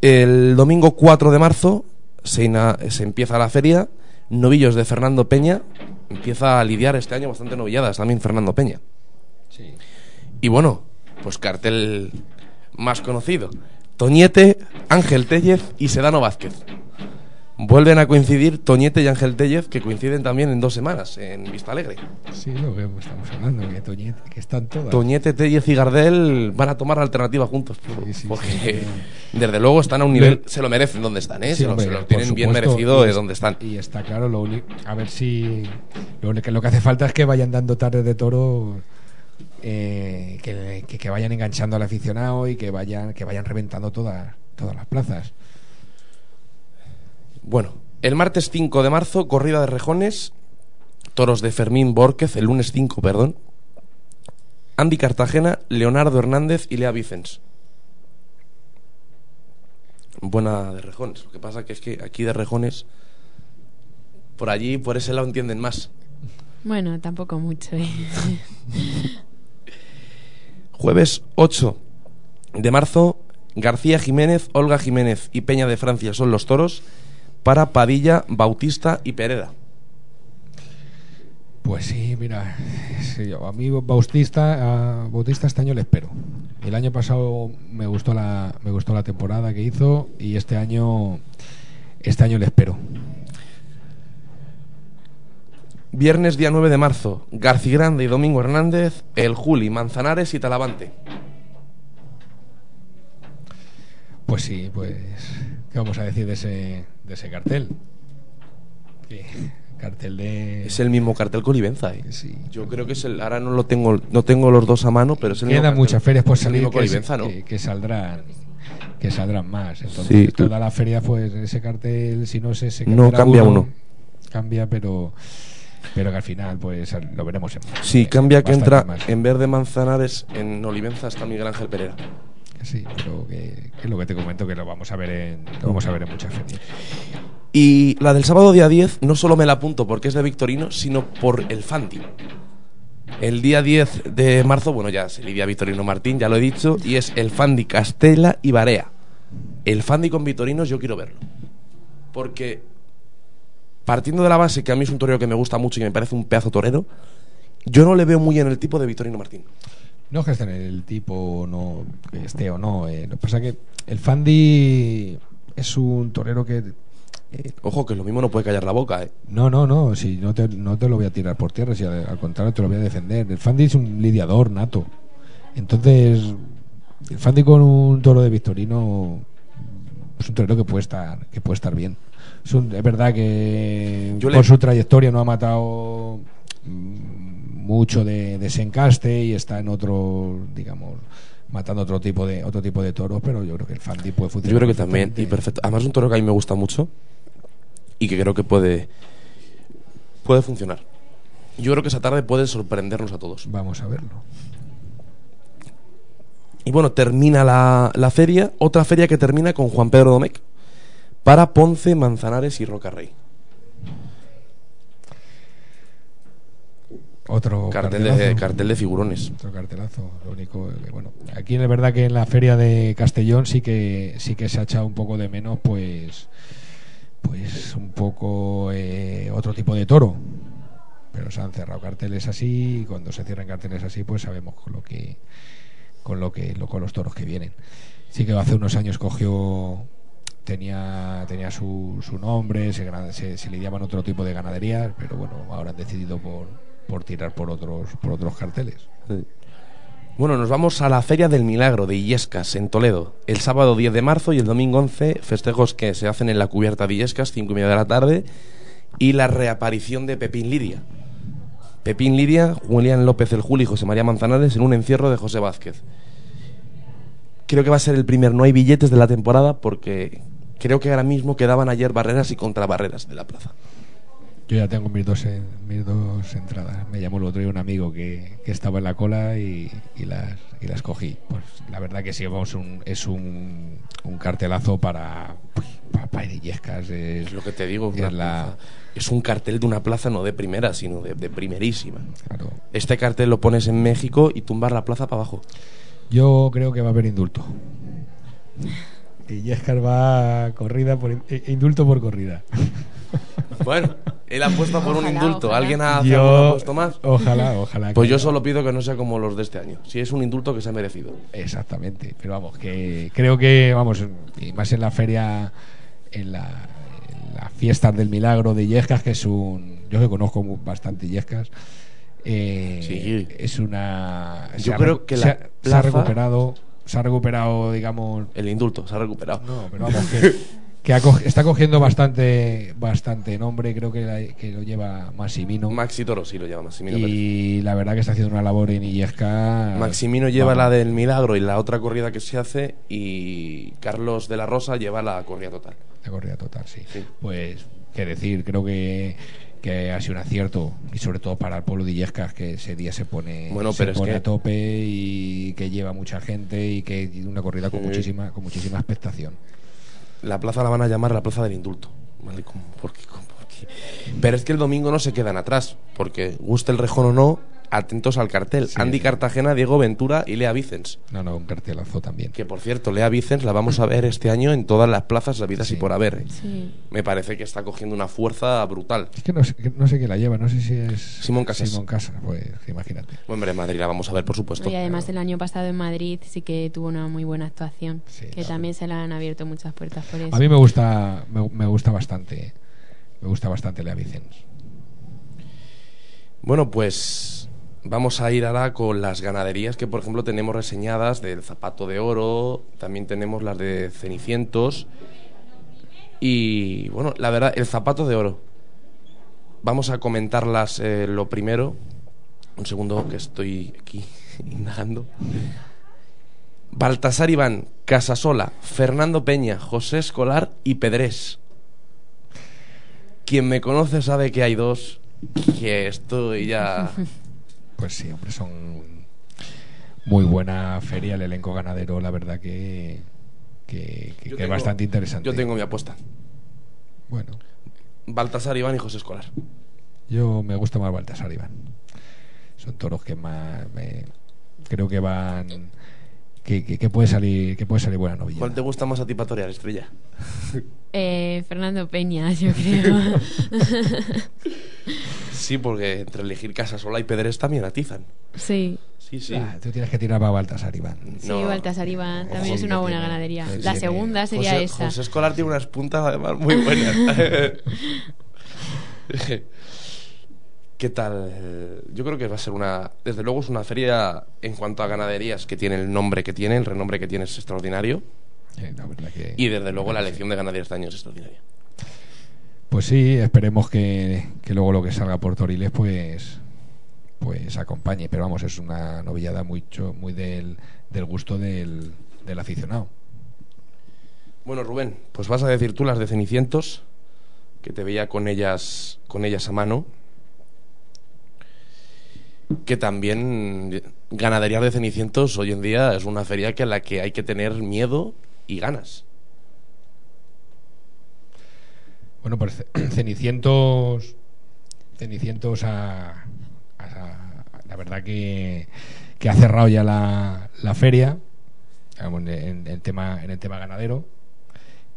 El domingo 4 de marzo se, ina- se empieza la feria. Novillos de Fernando Peña. Empieza a lidiar este año bastante novilladas también Fernando Peña. Y bueno, pues cartel más conocido. Toñete, Ángel Tellez y Sedano Vázquez. Vuelven a coincidir Toñete y Ángel Tellez, que coinciden también en dos semanas, en Vista Alegre. Sí, lo que estamos hablando, que Toñete, que están todas. Toñete, Tellez y Gardel van a tomar la alternativa juntos. porque sí, desde luego están a un nivel, se lo merecen donde están, ¿eh? Se, lo, hombre, se lo por tienen bien merecido es- donde están. Y está claro, lo a ver si lo, que, lo que hace falta es que vayan dando tardes de toro, eh, que, que- que vayan enganchando al aficionado y que vayan que vayan reventando todas todas las plazas. Bueno, el martes 5 de marzo, corrida de rejones, toros de Fermín Borquez, el lunes 5, perdón. Andy Cartagena, Leonardo Hernández y Lea Vicens. Buena de rejones. Lo que pasa que es que aquí de rejones, por allí, por ese lado entienden más. Bueno, tampoco mucho. ¿eh? Jueves 8 de marzo, García Jiménez, Olga Jiménez y Peña de Francia son los toros para Padilla, Bautista y Pereda. Pues sí, mira, sí, a mí Bautista, a Bautista este año le espero. El año pasado me gustó la me gustó la temporada que hizo y este año este año le espero. Viernes día 9 de marzo, García Grande y Domingo Hernández, El Juli, Manzanares y Talavante. Pues sí, pues ¿qué vamos a decir de ese de ese cartel? Que cartel de Es el mismo cartel con Olivenza, ¿eh? Yo creo que es el ahora no lo tengo no tengo los dos a mano, pero es el mismo Quedan muchas ferias por salir que, Olivenza, ¿no? que- que saldrán que saldrán más. Entonces, Sí, tú- toda la feria pues ese cartel si no es ese No cambia uno. Cambia, pero pero que al final pues lo veremos en Sí, cambia que bastante entra más. en vez de Manzanares en Olivenza está Miguel Ángel Pereira. Sí, pero que, es lo que te comento que lo vamos a ver en lo vamos a ver en muchas ferias. Y la del sábado día 10 no solo me la apunto porque es de Victorino, sino por el Fandi. El día 10 de marzo, bueno, ya se lidia Victorino Martín, ya lo he dicho, y es el Fandi Castela y Barea. El Fandi con Victorinos yo quiero verlo. Porque partiendo de la base que a mí es un torero que me gusta mucho y me parece un pedazo torero, yo no le veo muy en el tipo de Victorino Martín. No en el tipo no que esté o no, eh, lo que pasa que el Fandi es un torero que eh, Ojo, que lo mismo no puede callar la boca, ¿eh? No, no, no, si no te, no te lo voy a tirar por tierra, si al, al contrario te lo voy a defender. El Fandi es un lidiador nato. Entonces, el Fandi con un toro de Victorino es un torero que puede estar, que puede estar bien. Es, un- es verdad que Yo por le- su trayectoria no ha matado mucho de, de Sencaste y está en otro, digamos, matando otro tipo de otro tipo de toros, pero yo creo que el Fandi puede funcionar. Yo creo que también, y perfecto. Además es un toro que a mí me gusta mucho y que creo que puede, puede funcionar. Yo creo que esa tarde puede sorprendernos a todos. Vamos a verlo. Y bueno, termina la, la feria, otra feria que termina con Juan Pedro Domecq para Ponce, Manzanares y Rocarrey. Otro Cartel de, cartel de figurones. Otro cartelazo. Lo único que, bueno, aquí es verdad que en la feria de Castellón sí que sí que se ha echado un poco de menos, pues, pues un poco eh, otro tipo de toro. Pero se han cerrado carteles así y cuando se cierran carteles así, pues sabemos con lo que con lo que lo- con los toros que vienen. Sí que hace unos años cogió tenía tenía su, su nombre, se, se, se lidiaban otro tipo de ganaderías, pero bueno, ahora han decidido por, por tirar por otros por otros carteles. Bueno, nos vamos a la Feria del Milagro de Illescas, en Toledo. El sábado 10 de marzo y el domingo 11, festejos que se hacen en la cubierta de Illescas, 5 y media de la tarde, y la reaparición de Pepín Lidia. Pepín Lidia, Julián López el Juli y José María Manzanares en un encierro de José Vázquez. Creo que va a ser el primer no hay billetes de la temporada porque creo que ahora mismo quedaban ayer barreras y contrabarreras de la plaza. Yo ya tengo mis dos, mis dos entradas. Me llamó el otro día un amigo que, que estaba en la cola y, y las, y las cogí. Pues la verdad que sí, vamos, un, es un, un cartelazo para, para, para Illescas. Es, Es lo que te digo, es la- es un cartel de una plaza no de primera, sino de, de primerísima. Claro. Este cartel lo pones en México y tumbar la plaza para abajo. Yo creo que va a haber indulto. Illescas va corrida por eh, indulto por corrida. Bueno, él apuesta por un indulto. ojalá. ¿Alguien ha apuesto más? Ojalá, ojalá. Pues yo solo pido que no sea como los de este año. Si es un indulto que se ha merecido. Exactamente, pero vamos, que creo que, vamos, y más en la feria, en la, en la fiesta del milagro de Illescas, que es un. Yo que conozco bastante Illescas, eh, Sí. es una. Yo se ha creo que se la ha- se ha recuperado, se ha recuperado, digamos. El indulto se ha recuperado. No, pero vamos, que, que ha co- está cogiendo bastante bastante nombre, creo que, la- que lo lleva Massimino. Maxi Toro, sí lo lleva Maximino Pérez. y la verdad que está haciendo una labor en Illesca. Maximino lleva Vamos. la del milagro y la otra corrida que se hace y Carlos de la Rosa lleva la corrida total. La corrida total, sí. Pues, qué decir, creo que, que ha sido un acierto y sobre todo para el pueblo de Illescas que ese día se pone, Bueno, se pero es pone que- a tope y que lleva mucha gente y que una corrida con Sí. muchísima con muchísima expectación. La plaza la van a llamar la plaza del indulto. ¿vale? ¿Por qué? ¿Por qué? Pero es que el domingo no se quedan atrás, porque guste el rejón o no, atentos al cartel. Andy Cartagena, Diego Ventura y Lea Vicens. No, no, un cartelazo también. Que por cierto, Lea Vicens la vamos a ver este año en todas las plazas habidas y por haber. ¿eh? Sí. Me parece que está cogiendo una fuerza brutal. Es que no sé, no sé quién la lleva, no sé si es Simón Casas. Simón Casas, pues imagínate. Hombre, en Madrid la vamos a ver, por supuesto. Y además el año pasado en Madrid sí que tuvo una muy buena actuación, que también se le han abierto muchas puertas por eso. A mí me gusta me, me gusta bastante. Me gusta bastante Lea Vicens. Bueno, pues vamos a ir ahora con las ganaderías que, por ejemplo, tenemos reseñadas del Zapato de Oro, también tenemos las de Cenicientos y, bueno, la verdad, el Zapato de Oro. Vamos a comentarlas eh, lo primero. Un segundo que estoy aquí indagando. Baltasar Iván, Casasola, Fernando Peña, José Escolar y Pedrés. Quien me conoce sabe que hay dos que estoy ya... Pues sí, hombre, son muy buena feria el elenco ganadero, la verdad que, que, que- Yo que es tengo- bastante interesante. Yo tengo mi apuesta. Bueno, Baltasar Iván y José Escolar. yo me gusta más Baltasar Iván. Son toros que más me- creo que van que, que- que puede salir que puede salir buena novilla. ¿Cuál te gusta más a ti para torear, Estrella? Eh, Fernando Peña, yo creo. Sí, porque entre elegir Casasola y Pedrés también atizan. sí. Sí, sí. Ah, tú tienes que tirar para Baltasar Iván. Sí, Baltasar Iván también es una buena tiene- ganadería. La segunda sería José, esa. José Escolar tiene unas puntas además muy buenas. ¿Qué tal? Yo creo que va a ser una... Desde luego es una feria en cuanto a ganaderías que tiene el nombre que tiene, el renombre que tiene es extraordinario. Sí, la verdad que- Y desde luego la elección de ganaderías este año es extraordinaria. Pues sí, esperemos que, que luego lo que salga por Toriles pues pues acompañe, pero vamos, es una novillada muy del, del gusto del, del aficionado. Bueno, Rubén, pues vas a decir tú las de Cenicientos, que te veía con ellas, con ellas a mano. Que también ganadería de Cenicientos hoy en día es una feria que a la que hay que tener miedo y ganas. Bueno, pues Ce- Cenicientos Cenicientos ha, ha- la verdad que, ha cerrado ya la, feria en, el tema en el tema ganadero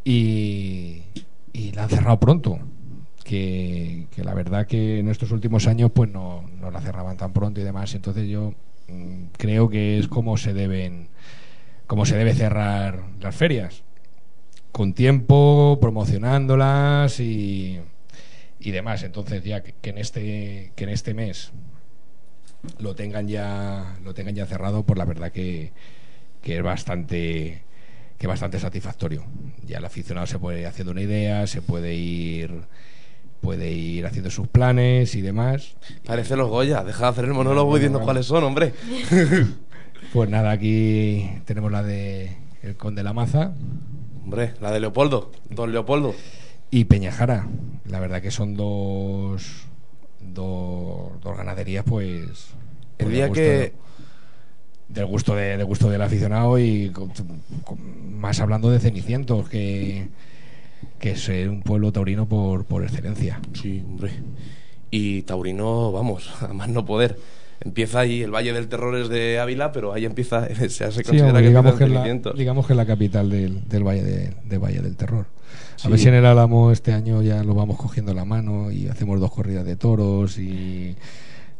y, la han cerrado pronto que, que la verdad que en estos últimos años pues no, no la cerraban tan pronto y demás. Entonces yo mm, creo que es como se deben como se debe cerrar las ferias con tiempo, promocionándolas y, y demás. Entonces ya que, que en este que en este mes lo tengan ya lo tengan ya cerrado, pues la verdad que, que es bastante que es bastante satisfactorio. Ya el aficionado se puede ir haciendo una idea, se puede ir puede ir haciendo sus planes y demás. Parece los Goya, deja de hacer el monólogo diciendo cuáles son, hombre. Pues nada, aquí tenemos la de el Conde la Maza Hombre, la de Leopoldo, don Leopoldo. y Peñajara. La verdad que son dos, dos, dos ganaderías, pues. El pues, día gusto que- de- del gusto, de, del gusto del aficionado y con- con- más hablando de Cenicientos, que, que es eh, un pueblo taurino por, por excelencia. Sí, hombre. Y Taurino, vamos, a más no poder. Empieza ahí, el Valle del Terror es de Ávila, pero ahí empieza, se, se Sí, considera hombre, que digamos, que es la, digamos que es la capital del, del Valle de, del Valle del Terror. A Sí. ver si en el Álamo este año ya lo vamos cogiendo la mano y hacemos dos corridas de toros y,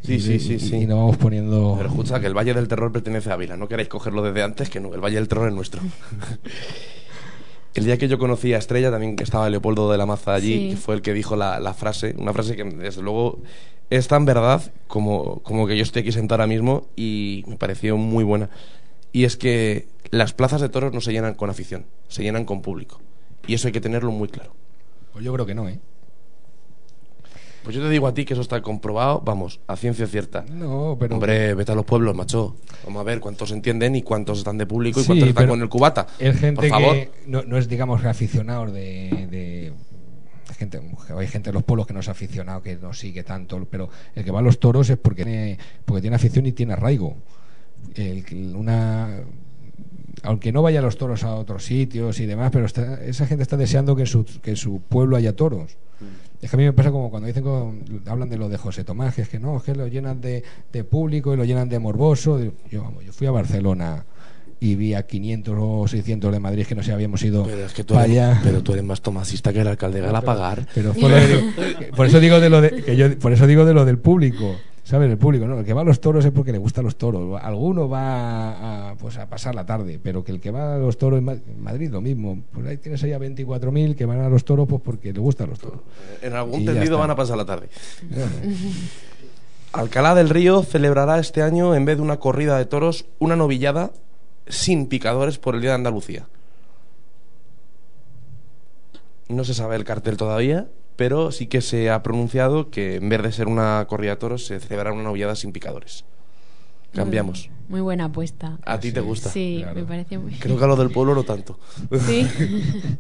Sí, y, sí, sí, y- sí. y nos vamos poniendo Pero escucha, que el Valle del Terror pertenece a Ávila. No queráis cogerlo desde antes, que no, el Valle del Terror es nuestro. el día que yo conocí a Estrella, también que estaba Leopoldo de la Maza allí, Sí. que fue el que dijo la, la frase, una frase que desde luego es tan verdad como, como que yo estoy aquí sentado ahora mismo y me pareció muy buena. Y es que las plazas de toros no se llenan con afición, se llenan con público. Y eso hay que tenerlo muy claro. Pues yo creo que no, ¿eh? Pues yo te digo a ti que eso está comprobado, vamos, a ciencia cierta. No, pero... Hombre, vete a los pueblos, macho. Vamos a ver cuántos entienden y cuántos están de público y Sí, cuántos están con el cubata. Es gente Por favor. que no, no es, digamos, aficionados de, de- gente, hay gente de los pueblos que no es aficionado, que no sigue tanto, pero el que va a los toros es porque tiene, porque tiene afición y tiene arraigo. El una, aunque no vaya a los toros a otros sitios y demás, pero está- esa gente está deseando que en su, que en su pueblo haya toros. Es que a mí me pasa como cuando dicen con- hablan de lo de José Tomás, que es que no, es que lo llenan de, de público y lo llenan de morboso. Yo, vamos, yo fui a Barcelona y vi a 500 o 600 de Madrid que no sé, habíamos ido Pero es que tú eres, allá. pero tú eres más tomasista que el alcalde de Galapagar. Pero fue lo de- por eso digo de lo de, que yo, por eso digo de lo del público. ¿Sabes? El público, ¿no? El que va a los toros es porque le gustan los toros. Alguno va a, pues a pasar la tarde, pero que el que va a los toros en Ma- en Madrid lo mismo. Pues ahí tienes ahí a 24.000 que van a los toros pues porque le gustan los toros. En algún Y tendido van a pasar la tarde. Alcalá del Río celebrará este año, en vez de una corrida de toros, una novillada sin picadores por el Día de Andalucía. No se sabe el cartel todavía, pero sí que se ha pronunciado que en vez de ser una corrida de toros, se celebrará una novillada sin picadores. Cambiamos. Muy buena apuesta. ¿A ti te gusta? Sí, Claro. me parece muy Creo que a lo del pueblo no tanto. Sí.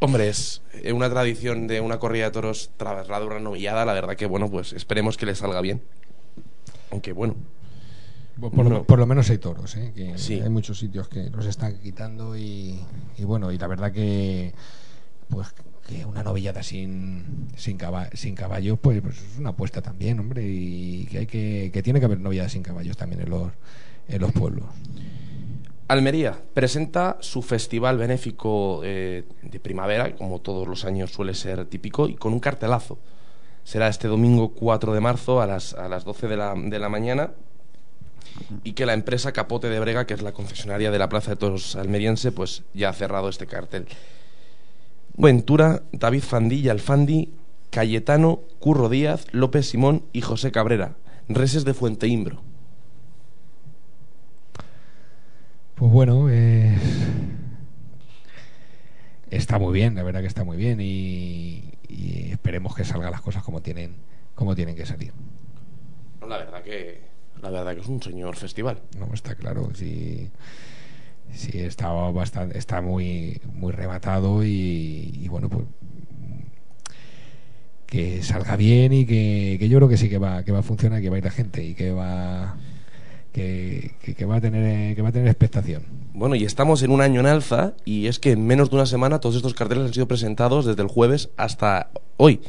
Hombre, es eh, una tradición de una corrida de toros trasladada a una novillada. La verdad que, bueno, pues esperemos que le salga bien. Aunque, bueno. Por, por no- lo, por lo menos hay toros, ¿eh? que Sí. hay muchos sitios que los están quitando y, y bueno, y la verdad que pues que una novillada sin sin, caba- sin caballos pues, pues es una apuesta también, hombre, y que hay que que tiene que haber novilladas sin caballos también en los en los pueblos. Almería presenta su festival benéfico eh, de primavera, como todos los años suele ser típico, y con un cartelazo. Será este domingo 4 de marzo a las, a las 12 de la, de la mañana y que la empresa Capote de Brega, que es la concesionaria de la Plaza de Toros almeriense, pues ya ha cerrado este cartel. Ventura, David Fandí, Alfandi, Cayetano, Curro Díaz, López Simón y José Cabrera, reses de Fuenteimbro. Pues bueno, eh, está muy bien, la verdad que está muy bien y, y esperemos que salgan las cosas como tienen como tienen que salir. La verdad que, la verdad que es un señor festival. No está claro, sí, sí está bastante, está muy, muy rematado y, bueno, pues que salga bien y que, yo creo que sí que va, que va a funcionar, que va a ir la gente y que va que, que- va a tener que va a tener expectación. Bueno, y estamos en un año en alza y es que en menos de una semana todos estos carteles han sido presentados desde el jueves hasta hoy.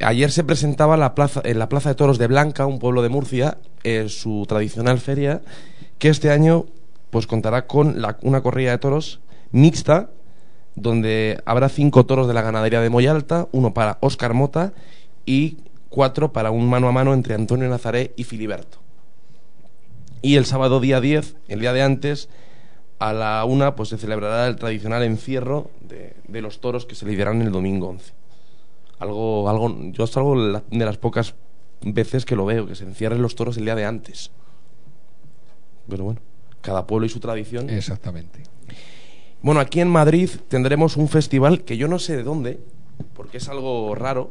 Ayer se presentaba la plaza, en la Plaza de Toros de Blanca, un pueblo de Murcia, eh, su tradicional feria, que este año pues contará con la- una corrida de toros mixta, donde habrá cinco toros de la ganadería de Moyalta, uno para Óscar Mota y cuatro para un mano a mano entre Antonio Nazaré y Filiberto. Y el sábado día 10, el día de antes, a la una pues se celebrará el tradicional encierro de, los toros que se lidiarán el domingo 11. Algo, algo, yo es algo la- de las pocas veces que lo veo, que se encierren los toros el día de antes. Pero bueno, cada pueblo y su tradición. Exactamente. Bueno, aquí en Madrid tendremos un festival que yo no sé de dónde, porque es algo raro.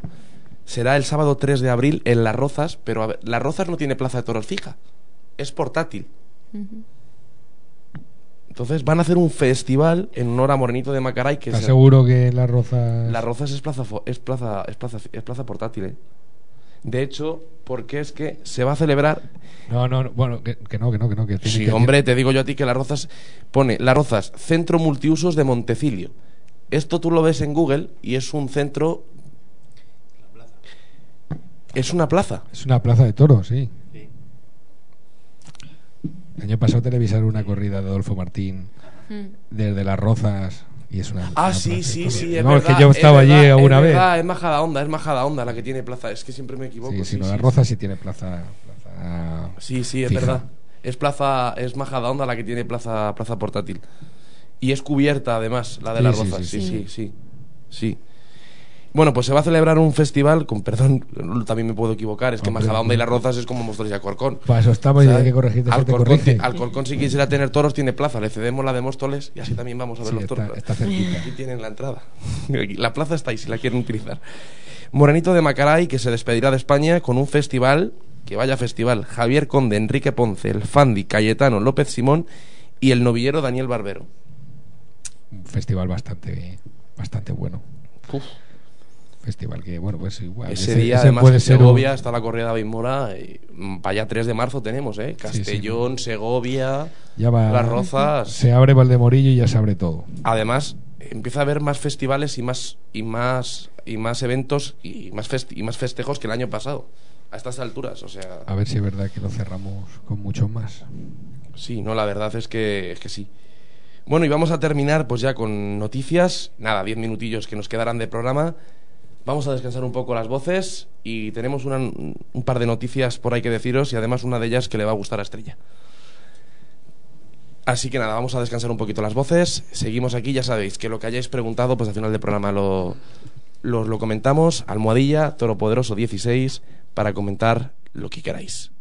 Será el sábado 3 de abril en Las Rozas, pero a ver, Las Rozas no tiene plaza de toros fija, es portátil. Entonces van a hacer un festival en honor a Morenito de Macaray que ¿Estás se- seguro que las rozas Las Rozas es plaza fo- es plaza es plaza es plaza portátil, ¿eh? De hecho, porque es que se va a celebrar No, no, no, bueno, que, que no, que no, que no, que tiene Sí, que- hombre, te digo yo a ti que Las Rozas pone Las Rozas, Centro Multiusos de Montecilio. Esto tú lo ves en Google y es un centro Es una plaza. Es una plaza de toros, sí. El año pasado televisaron una corrida de Adolfo Martín desde Las Rozas y es una. Ah, una sí, sí, toros. sí, es No, es verdad. que yo es estaba allí verdad, alguna es vez. verdad, es Majada Onda, es Majada Onda la que tiene plaza. Es que siempre me equivoco. Sí, sí, no, sí, Las sí. Sí tiene plaza. plaza Sí, sí, es fija. verdad. Es plaza, es Majada Onda la que tiene plaza, plaza portátil. Y es cubierta además, la de Sí, las sí, rozas. sí, Sí, sí, sí. sí. sí. Bueno, pues se va a celebrar un festival, con perdón, también me puedo equivocar, es que Hombre, Majadahonda y Las Rozas es como Móstoles y Alcorcón. Para eso estamos y hay que te Alcorcón, Alcorcón, si quisiera tener toros, tiene plaza, le cedemos la de Móstoles y así también vamos a ver Sí, los toros. está- está cerquita. Aquí tienen la entrada. La plaza está ahí si la quieren utilizar. Morenito de Macaray, que se despedirá de España con un festival, que vaya festival, Javier Conde, Enrique Ponce, el Fandi, Cayetano, López Simón y el novillero Daniel Barbero. Un festival bastante, bastante bueno. Festival que, bueno, pues igual. Ese, día, además, en Segovia está la corrida de David Mora. Y, mm, para allá 3 de marzo tenemos, ¿eh? Castellón, Segovia, Ya va, Las Rozas. Se abre Valdemorillo y ya se abre todo. Además, empieza a haber más festivales y más y más y más eventos y más y más festejos que el año pasado. A estas alturas, o sea, A ver si es verdad que lo cerramos con mucho más. sí, no, la verdad es que es que sí. Bueno, y vamos a terminar pues ya con noticias. Nada, 10 minutillos que nos quedarán de programa. Vamos a descansar un poco las voces y tenemos un par de noticias por ahí que deciros y además una de ellas que le va a gustar a Estrella. Así que nada, vamos a descansar un poquito las voces. Seguimos aquí, ya sabéis que lo que hayáis preguntado, pues al final del programa lo, lo, lo comentamos. Almohadilla, Toro Poderoso 16, para comentar lo que queráis.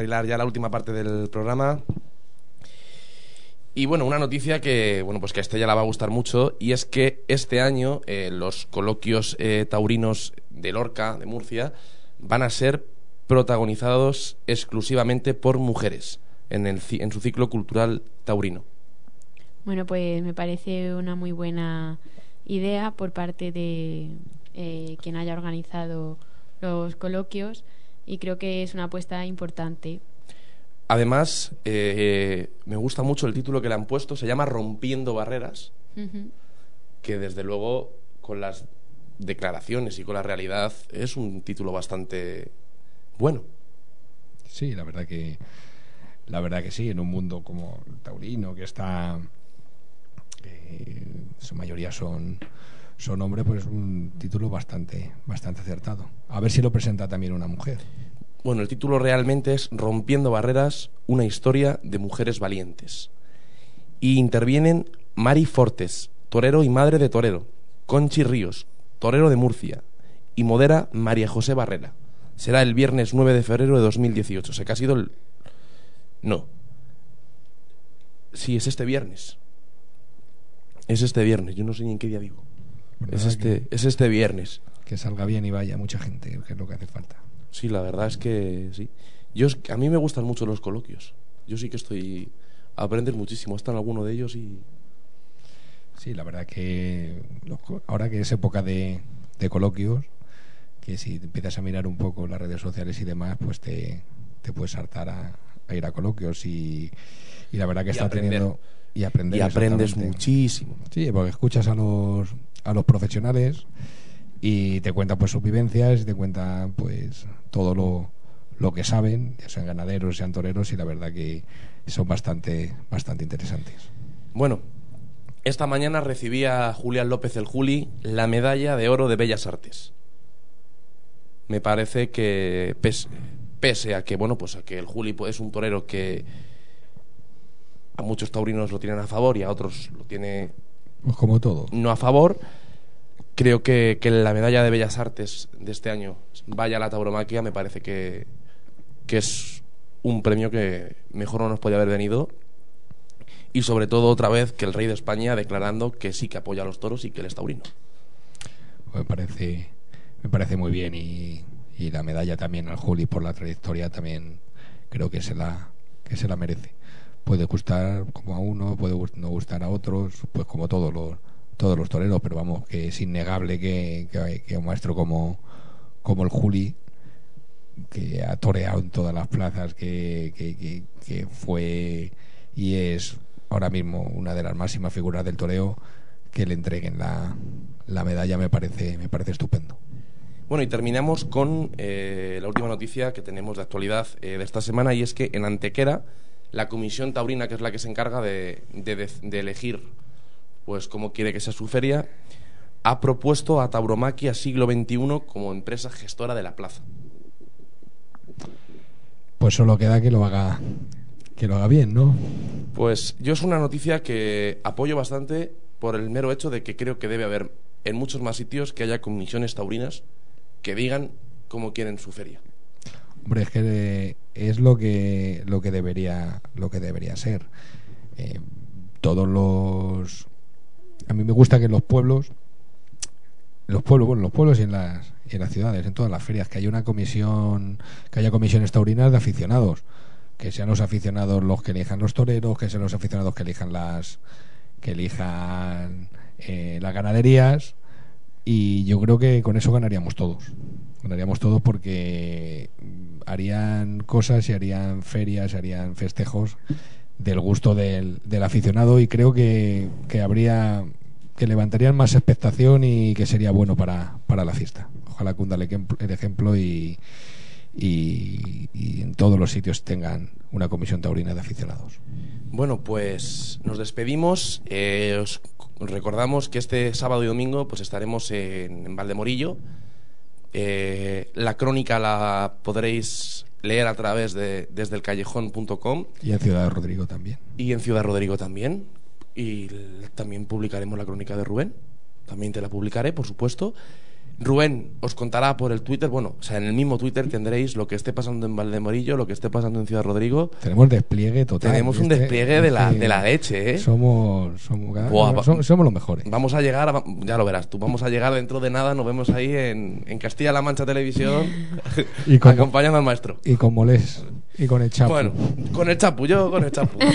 Encarrilar ya la última parte del programa. Y bueno, una noticia que, bueno, pues que a Estella la va a gustar mucho, y es que este año eh, los coloquios eh, taurinos de Lorca, de Murcia, van a ser protagonizados exclusivamente por mujeres en, el, en su ciclo cultural taurino. Bueno, pues me parece una muy buena idea por parte de eh, quien haya organizado los coloquios y creo que es una apuesta importante. Además, eh, me gusta mucho el título que le han puesto, se llama Rompiendo Barreras, que desde luego con las declaraciones y con la realidad es un título bastante bueno. Sí, la verdad que la verdad que sí, en un mundo como el taurino que está eh, su mayoría son son hombres, pues es un título bastante bastante acertado. A ver si lo presenta también una mujer. Bueno, el título realmente es Rompiendo Barreras, una historia de mujeres valientes. Y intervienen Mari Fortes, torero y madre de torero, Conchi Ríos, torero de Murcia, y modera María José Barrera. Será el viernes 9 de febrero de 2018. O sea que ha sido el... No. Sí, es este viernes. Es este viernes. Yo no sé ni en qué día vivo. Es ¿Verdad este, es este viernes. Que salga bien y vaya mucha gente, que es lo que hace falta. Sí, la verdad es que sí. Yo, a mí me gustan mucho los coloquios. Yo sí que estoy a aprender muchísimo. Está en alguno de ellos y... Sí, la verdad que los ahora que es época de, de coloquios, que si empiezas a mirar un poco las redes sociales y demás, pues te, te puedes hartar a, a ir a coloquios y, y la verdad que Y está aprender. teniendo y aprender Y aprendes muchísimo. Sí, porque escuchas a los a los profesionales y te cuentan pues sus vivencias y te cuentan pues todo lo, lo que saben, ya sean ganaderos, sean toreros y la verdad que son bastante bastante interesantes. Bueno, esta mañana recibía Julián López el Juli la medalla de oro de Bellas Artes. Me parece que pese, pese a que bueno, pues a que el Juli pues, es un torero que a muchos taurinos lo tienen a favor y a otros lo tiene Pues como todo. no a favor. Creo que, que la medalla de Bellas Artes de este año vaya a la tauromaquia. Me parece que, que es un premio que mejor no nos podía haber venido. Y sobre todo, otra vez, que el rey de España declarando que sí que apoya a los toros y que él es taurino. me parece me parece muy bien y, y la medalla también al Juli por la trayectoria también creo que se la que se la merece puede gustar como a uno puede no gustar a otros pues como todos los todos los toreros pero vamos que es innegable que, que, un maestro como como el Juli que ha toreado en todas las plazas que, que, que- que fue y es ahora mismo una de las máximas figuras del toreo que le entreguen la, la medalla me parece me parece estupendo. Bueno, y terminamos con eh, la última noticia que tenemos de actualidad eh, de esta semana y es que en Antequera la comisión taurina, que es la que se encarga de, de- de- de elegir pues cómo quiere que sea su feria, ha propuesto a Tauromaquia Siglo XXI como empresa gestora de la plaza. pues solo queda que lo haga que lo haga bien no Pues yo es una noticia que apoyo bastante por el mero hecho de que creo que debe haber en muchos más sitios que haya comisiones taurinas que digan cómo quieren su feria. Hombre es que es lo que lo que debería lo que debería ser. Eh, todos los a mí me gusta que en los pueblos los pueblos bueno en los pueblos y en las y en las ciudades en todas las ferias que haya una comisión que haya comisiones taurinas de aficionados que sean los aficionados los que elijan los toreros que sean los aficionados que elijan las que elijan eh, las ganaderías y yo creo que con eso ganaríamos todos ganaríamos todos porque harían cosas y harían ferias harían festejos del gusto del, aficionado y creo que, que habría que levantarían más expectación y que sería bueno para, para la fiesta ojalá cunda el, ejem- el ejemplo y, y, y en todos los sitios tengan una comisión taurina de aficionados Bueno, pues nos despedimos. Eh, os recordamos que este sábado y domingo pues estaremos en, en Valdemorillo. Eh, la crónica la podréis leer a través de desde el callejón.com Y en Ciudad de Rodrigo también. y en Ciudad Rodrigo también. Y también publicaremos la crónica de Rubén. También te la publicaré, por supuesto. Rubén os contará por el Twitter, bueno, o sea, en el mismo Twitter tendréis lo que esté pasando en Valdemorillo, lo que esté pasando en Ciudad Rodrigo. Tenemos despliegue total. Tenemos un Este- despliegue de la, este- de la leche, ¿eh? Somos, somos, Buah, somos, somos los mejores. Vamos a llegar, a- ya lo verás tú, vamos a llegar dentro de nada, nos vemos ahí en, en Castilla-La Mancha Televisión, Y acompañando al maestro. Y con Molés. Y con el Chapo. Bueno, con el Chapu, yo con el Chapu.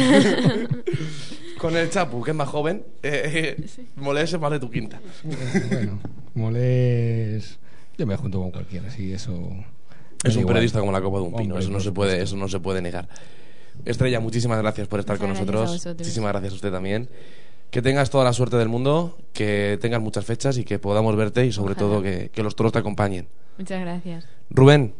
con el Chapu, que es más joven, eh, eh, Molés es más de tu quinta. bueno, Molés. Yo me junto con cualquiera, así eso. Es un igual. periodista como la copa de un pino, Hombre, eso no se puede, eso no se puede negar. Estrella, muchísimas gracias por estar Muchas con nosotros. Muchísimas gracias a usted también. Que tengas toda la suerte del mundo, que tengas muchas fechas y que podamos verte y sobre Ojalá. todo que, que los toros te acompañen. Muchas gracias. Rubén,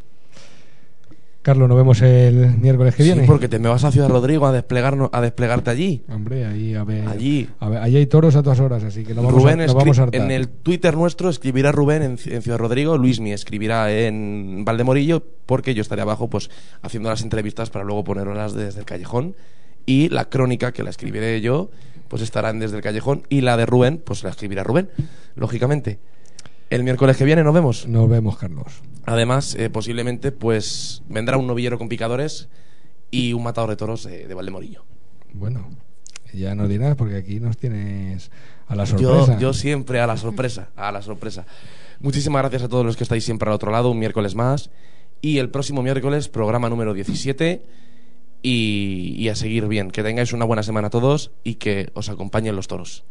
Carlos, nos vemos el miércoles que sí, viene. porque te me vas a Ciudad Rodrigo a desplegarnos, a desplegarte allí. Hombre, ahí a ver. Allí. A ver, allí hay toros a todas horas, así que no vamos, Rubén a, escri- vamos a en el Twitter nuestro escribirá Rubén en, Ci- en Ciudad Rodrigo, Luismi escribirá en Valdemorillo, porque yo estaré abajo pues haciendo las entrevistas para luego ponerlas desde el callejón y la crónica que la escribiré yo pues estará en desde el callejón y la de Rubén pues la escribirá Rubén, lógicamente. El miércoles que viene nos vemos. Nos vemos, Carlos. Además, eh, posiblemente pues vendrá un novillero con picadores y un matador de toros eh, de Valdemorillo. Bueno, ya nos dirás, porque aquí nos tienes a la sorpresa. yo siempre a la sorpresa, a la sorpresa. Muchísimas gracias a todos los que estáis siempre al otro lado, un miércoles más. Y el próximo miércoles, programa número 17. Y, y a seguir bien. Que tengáis una buena semana todos y que os acompañen los toros.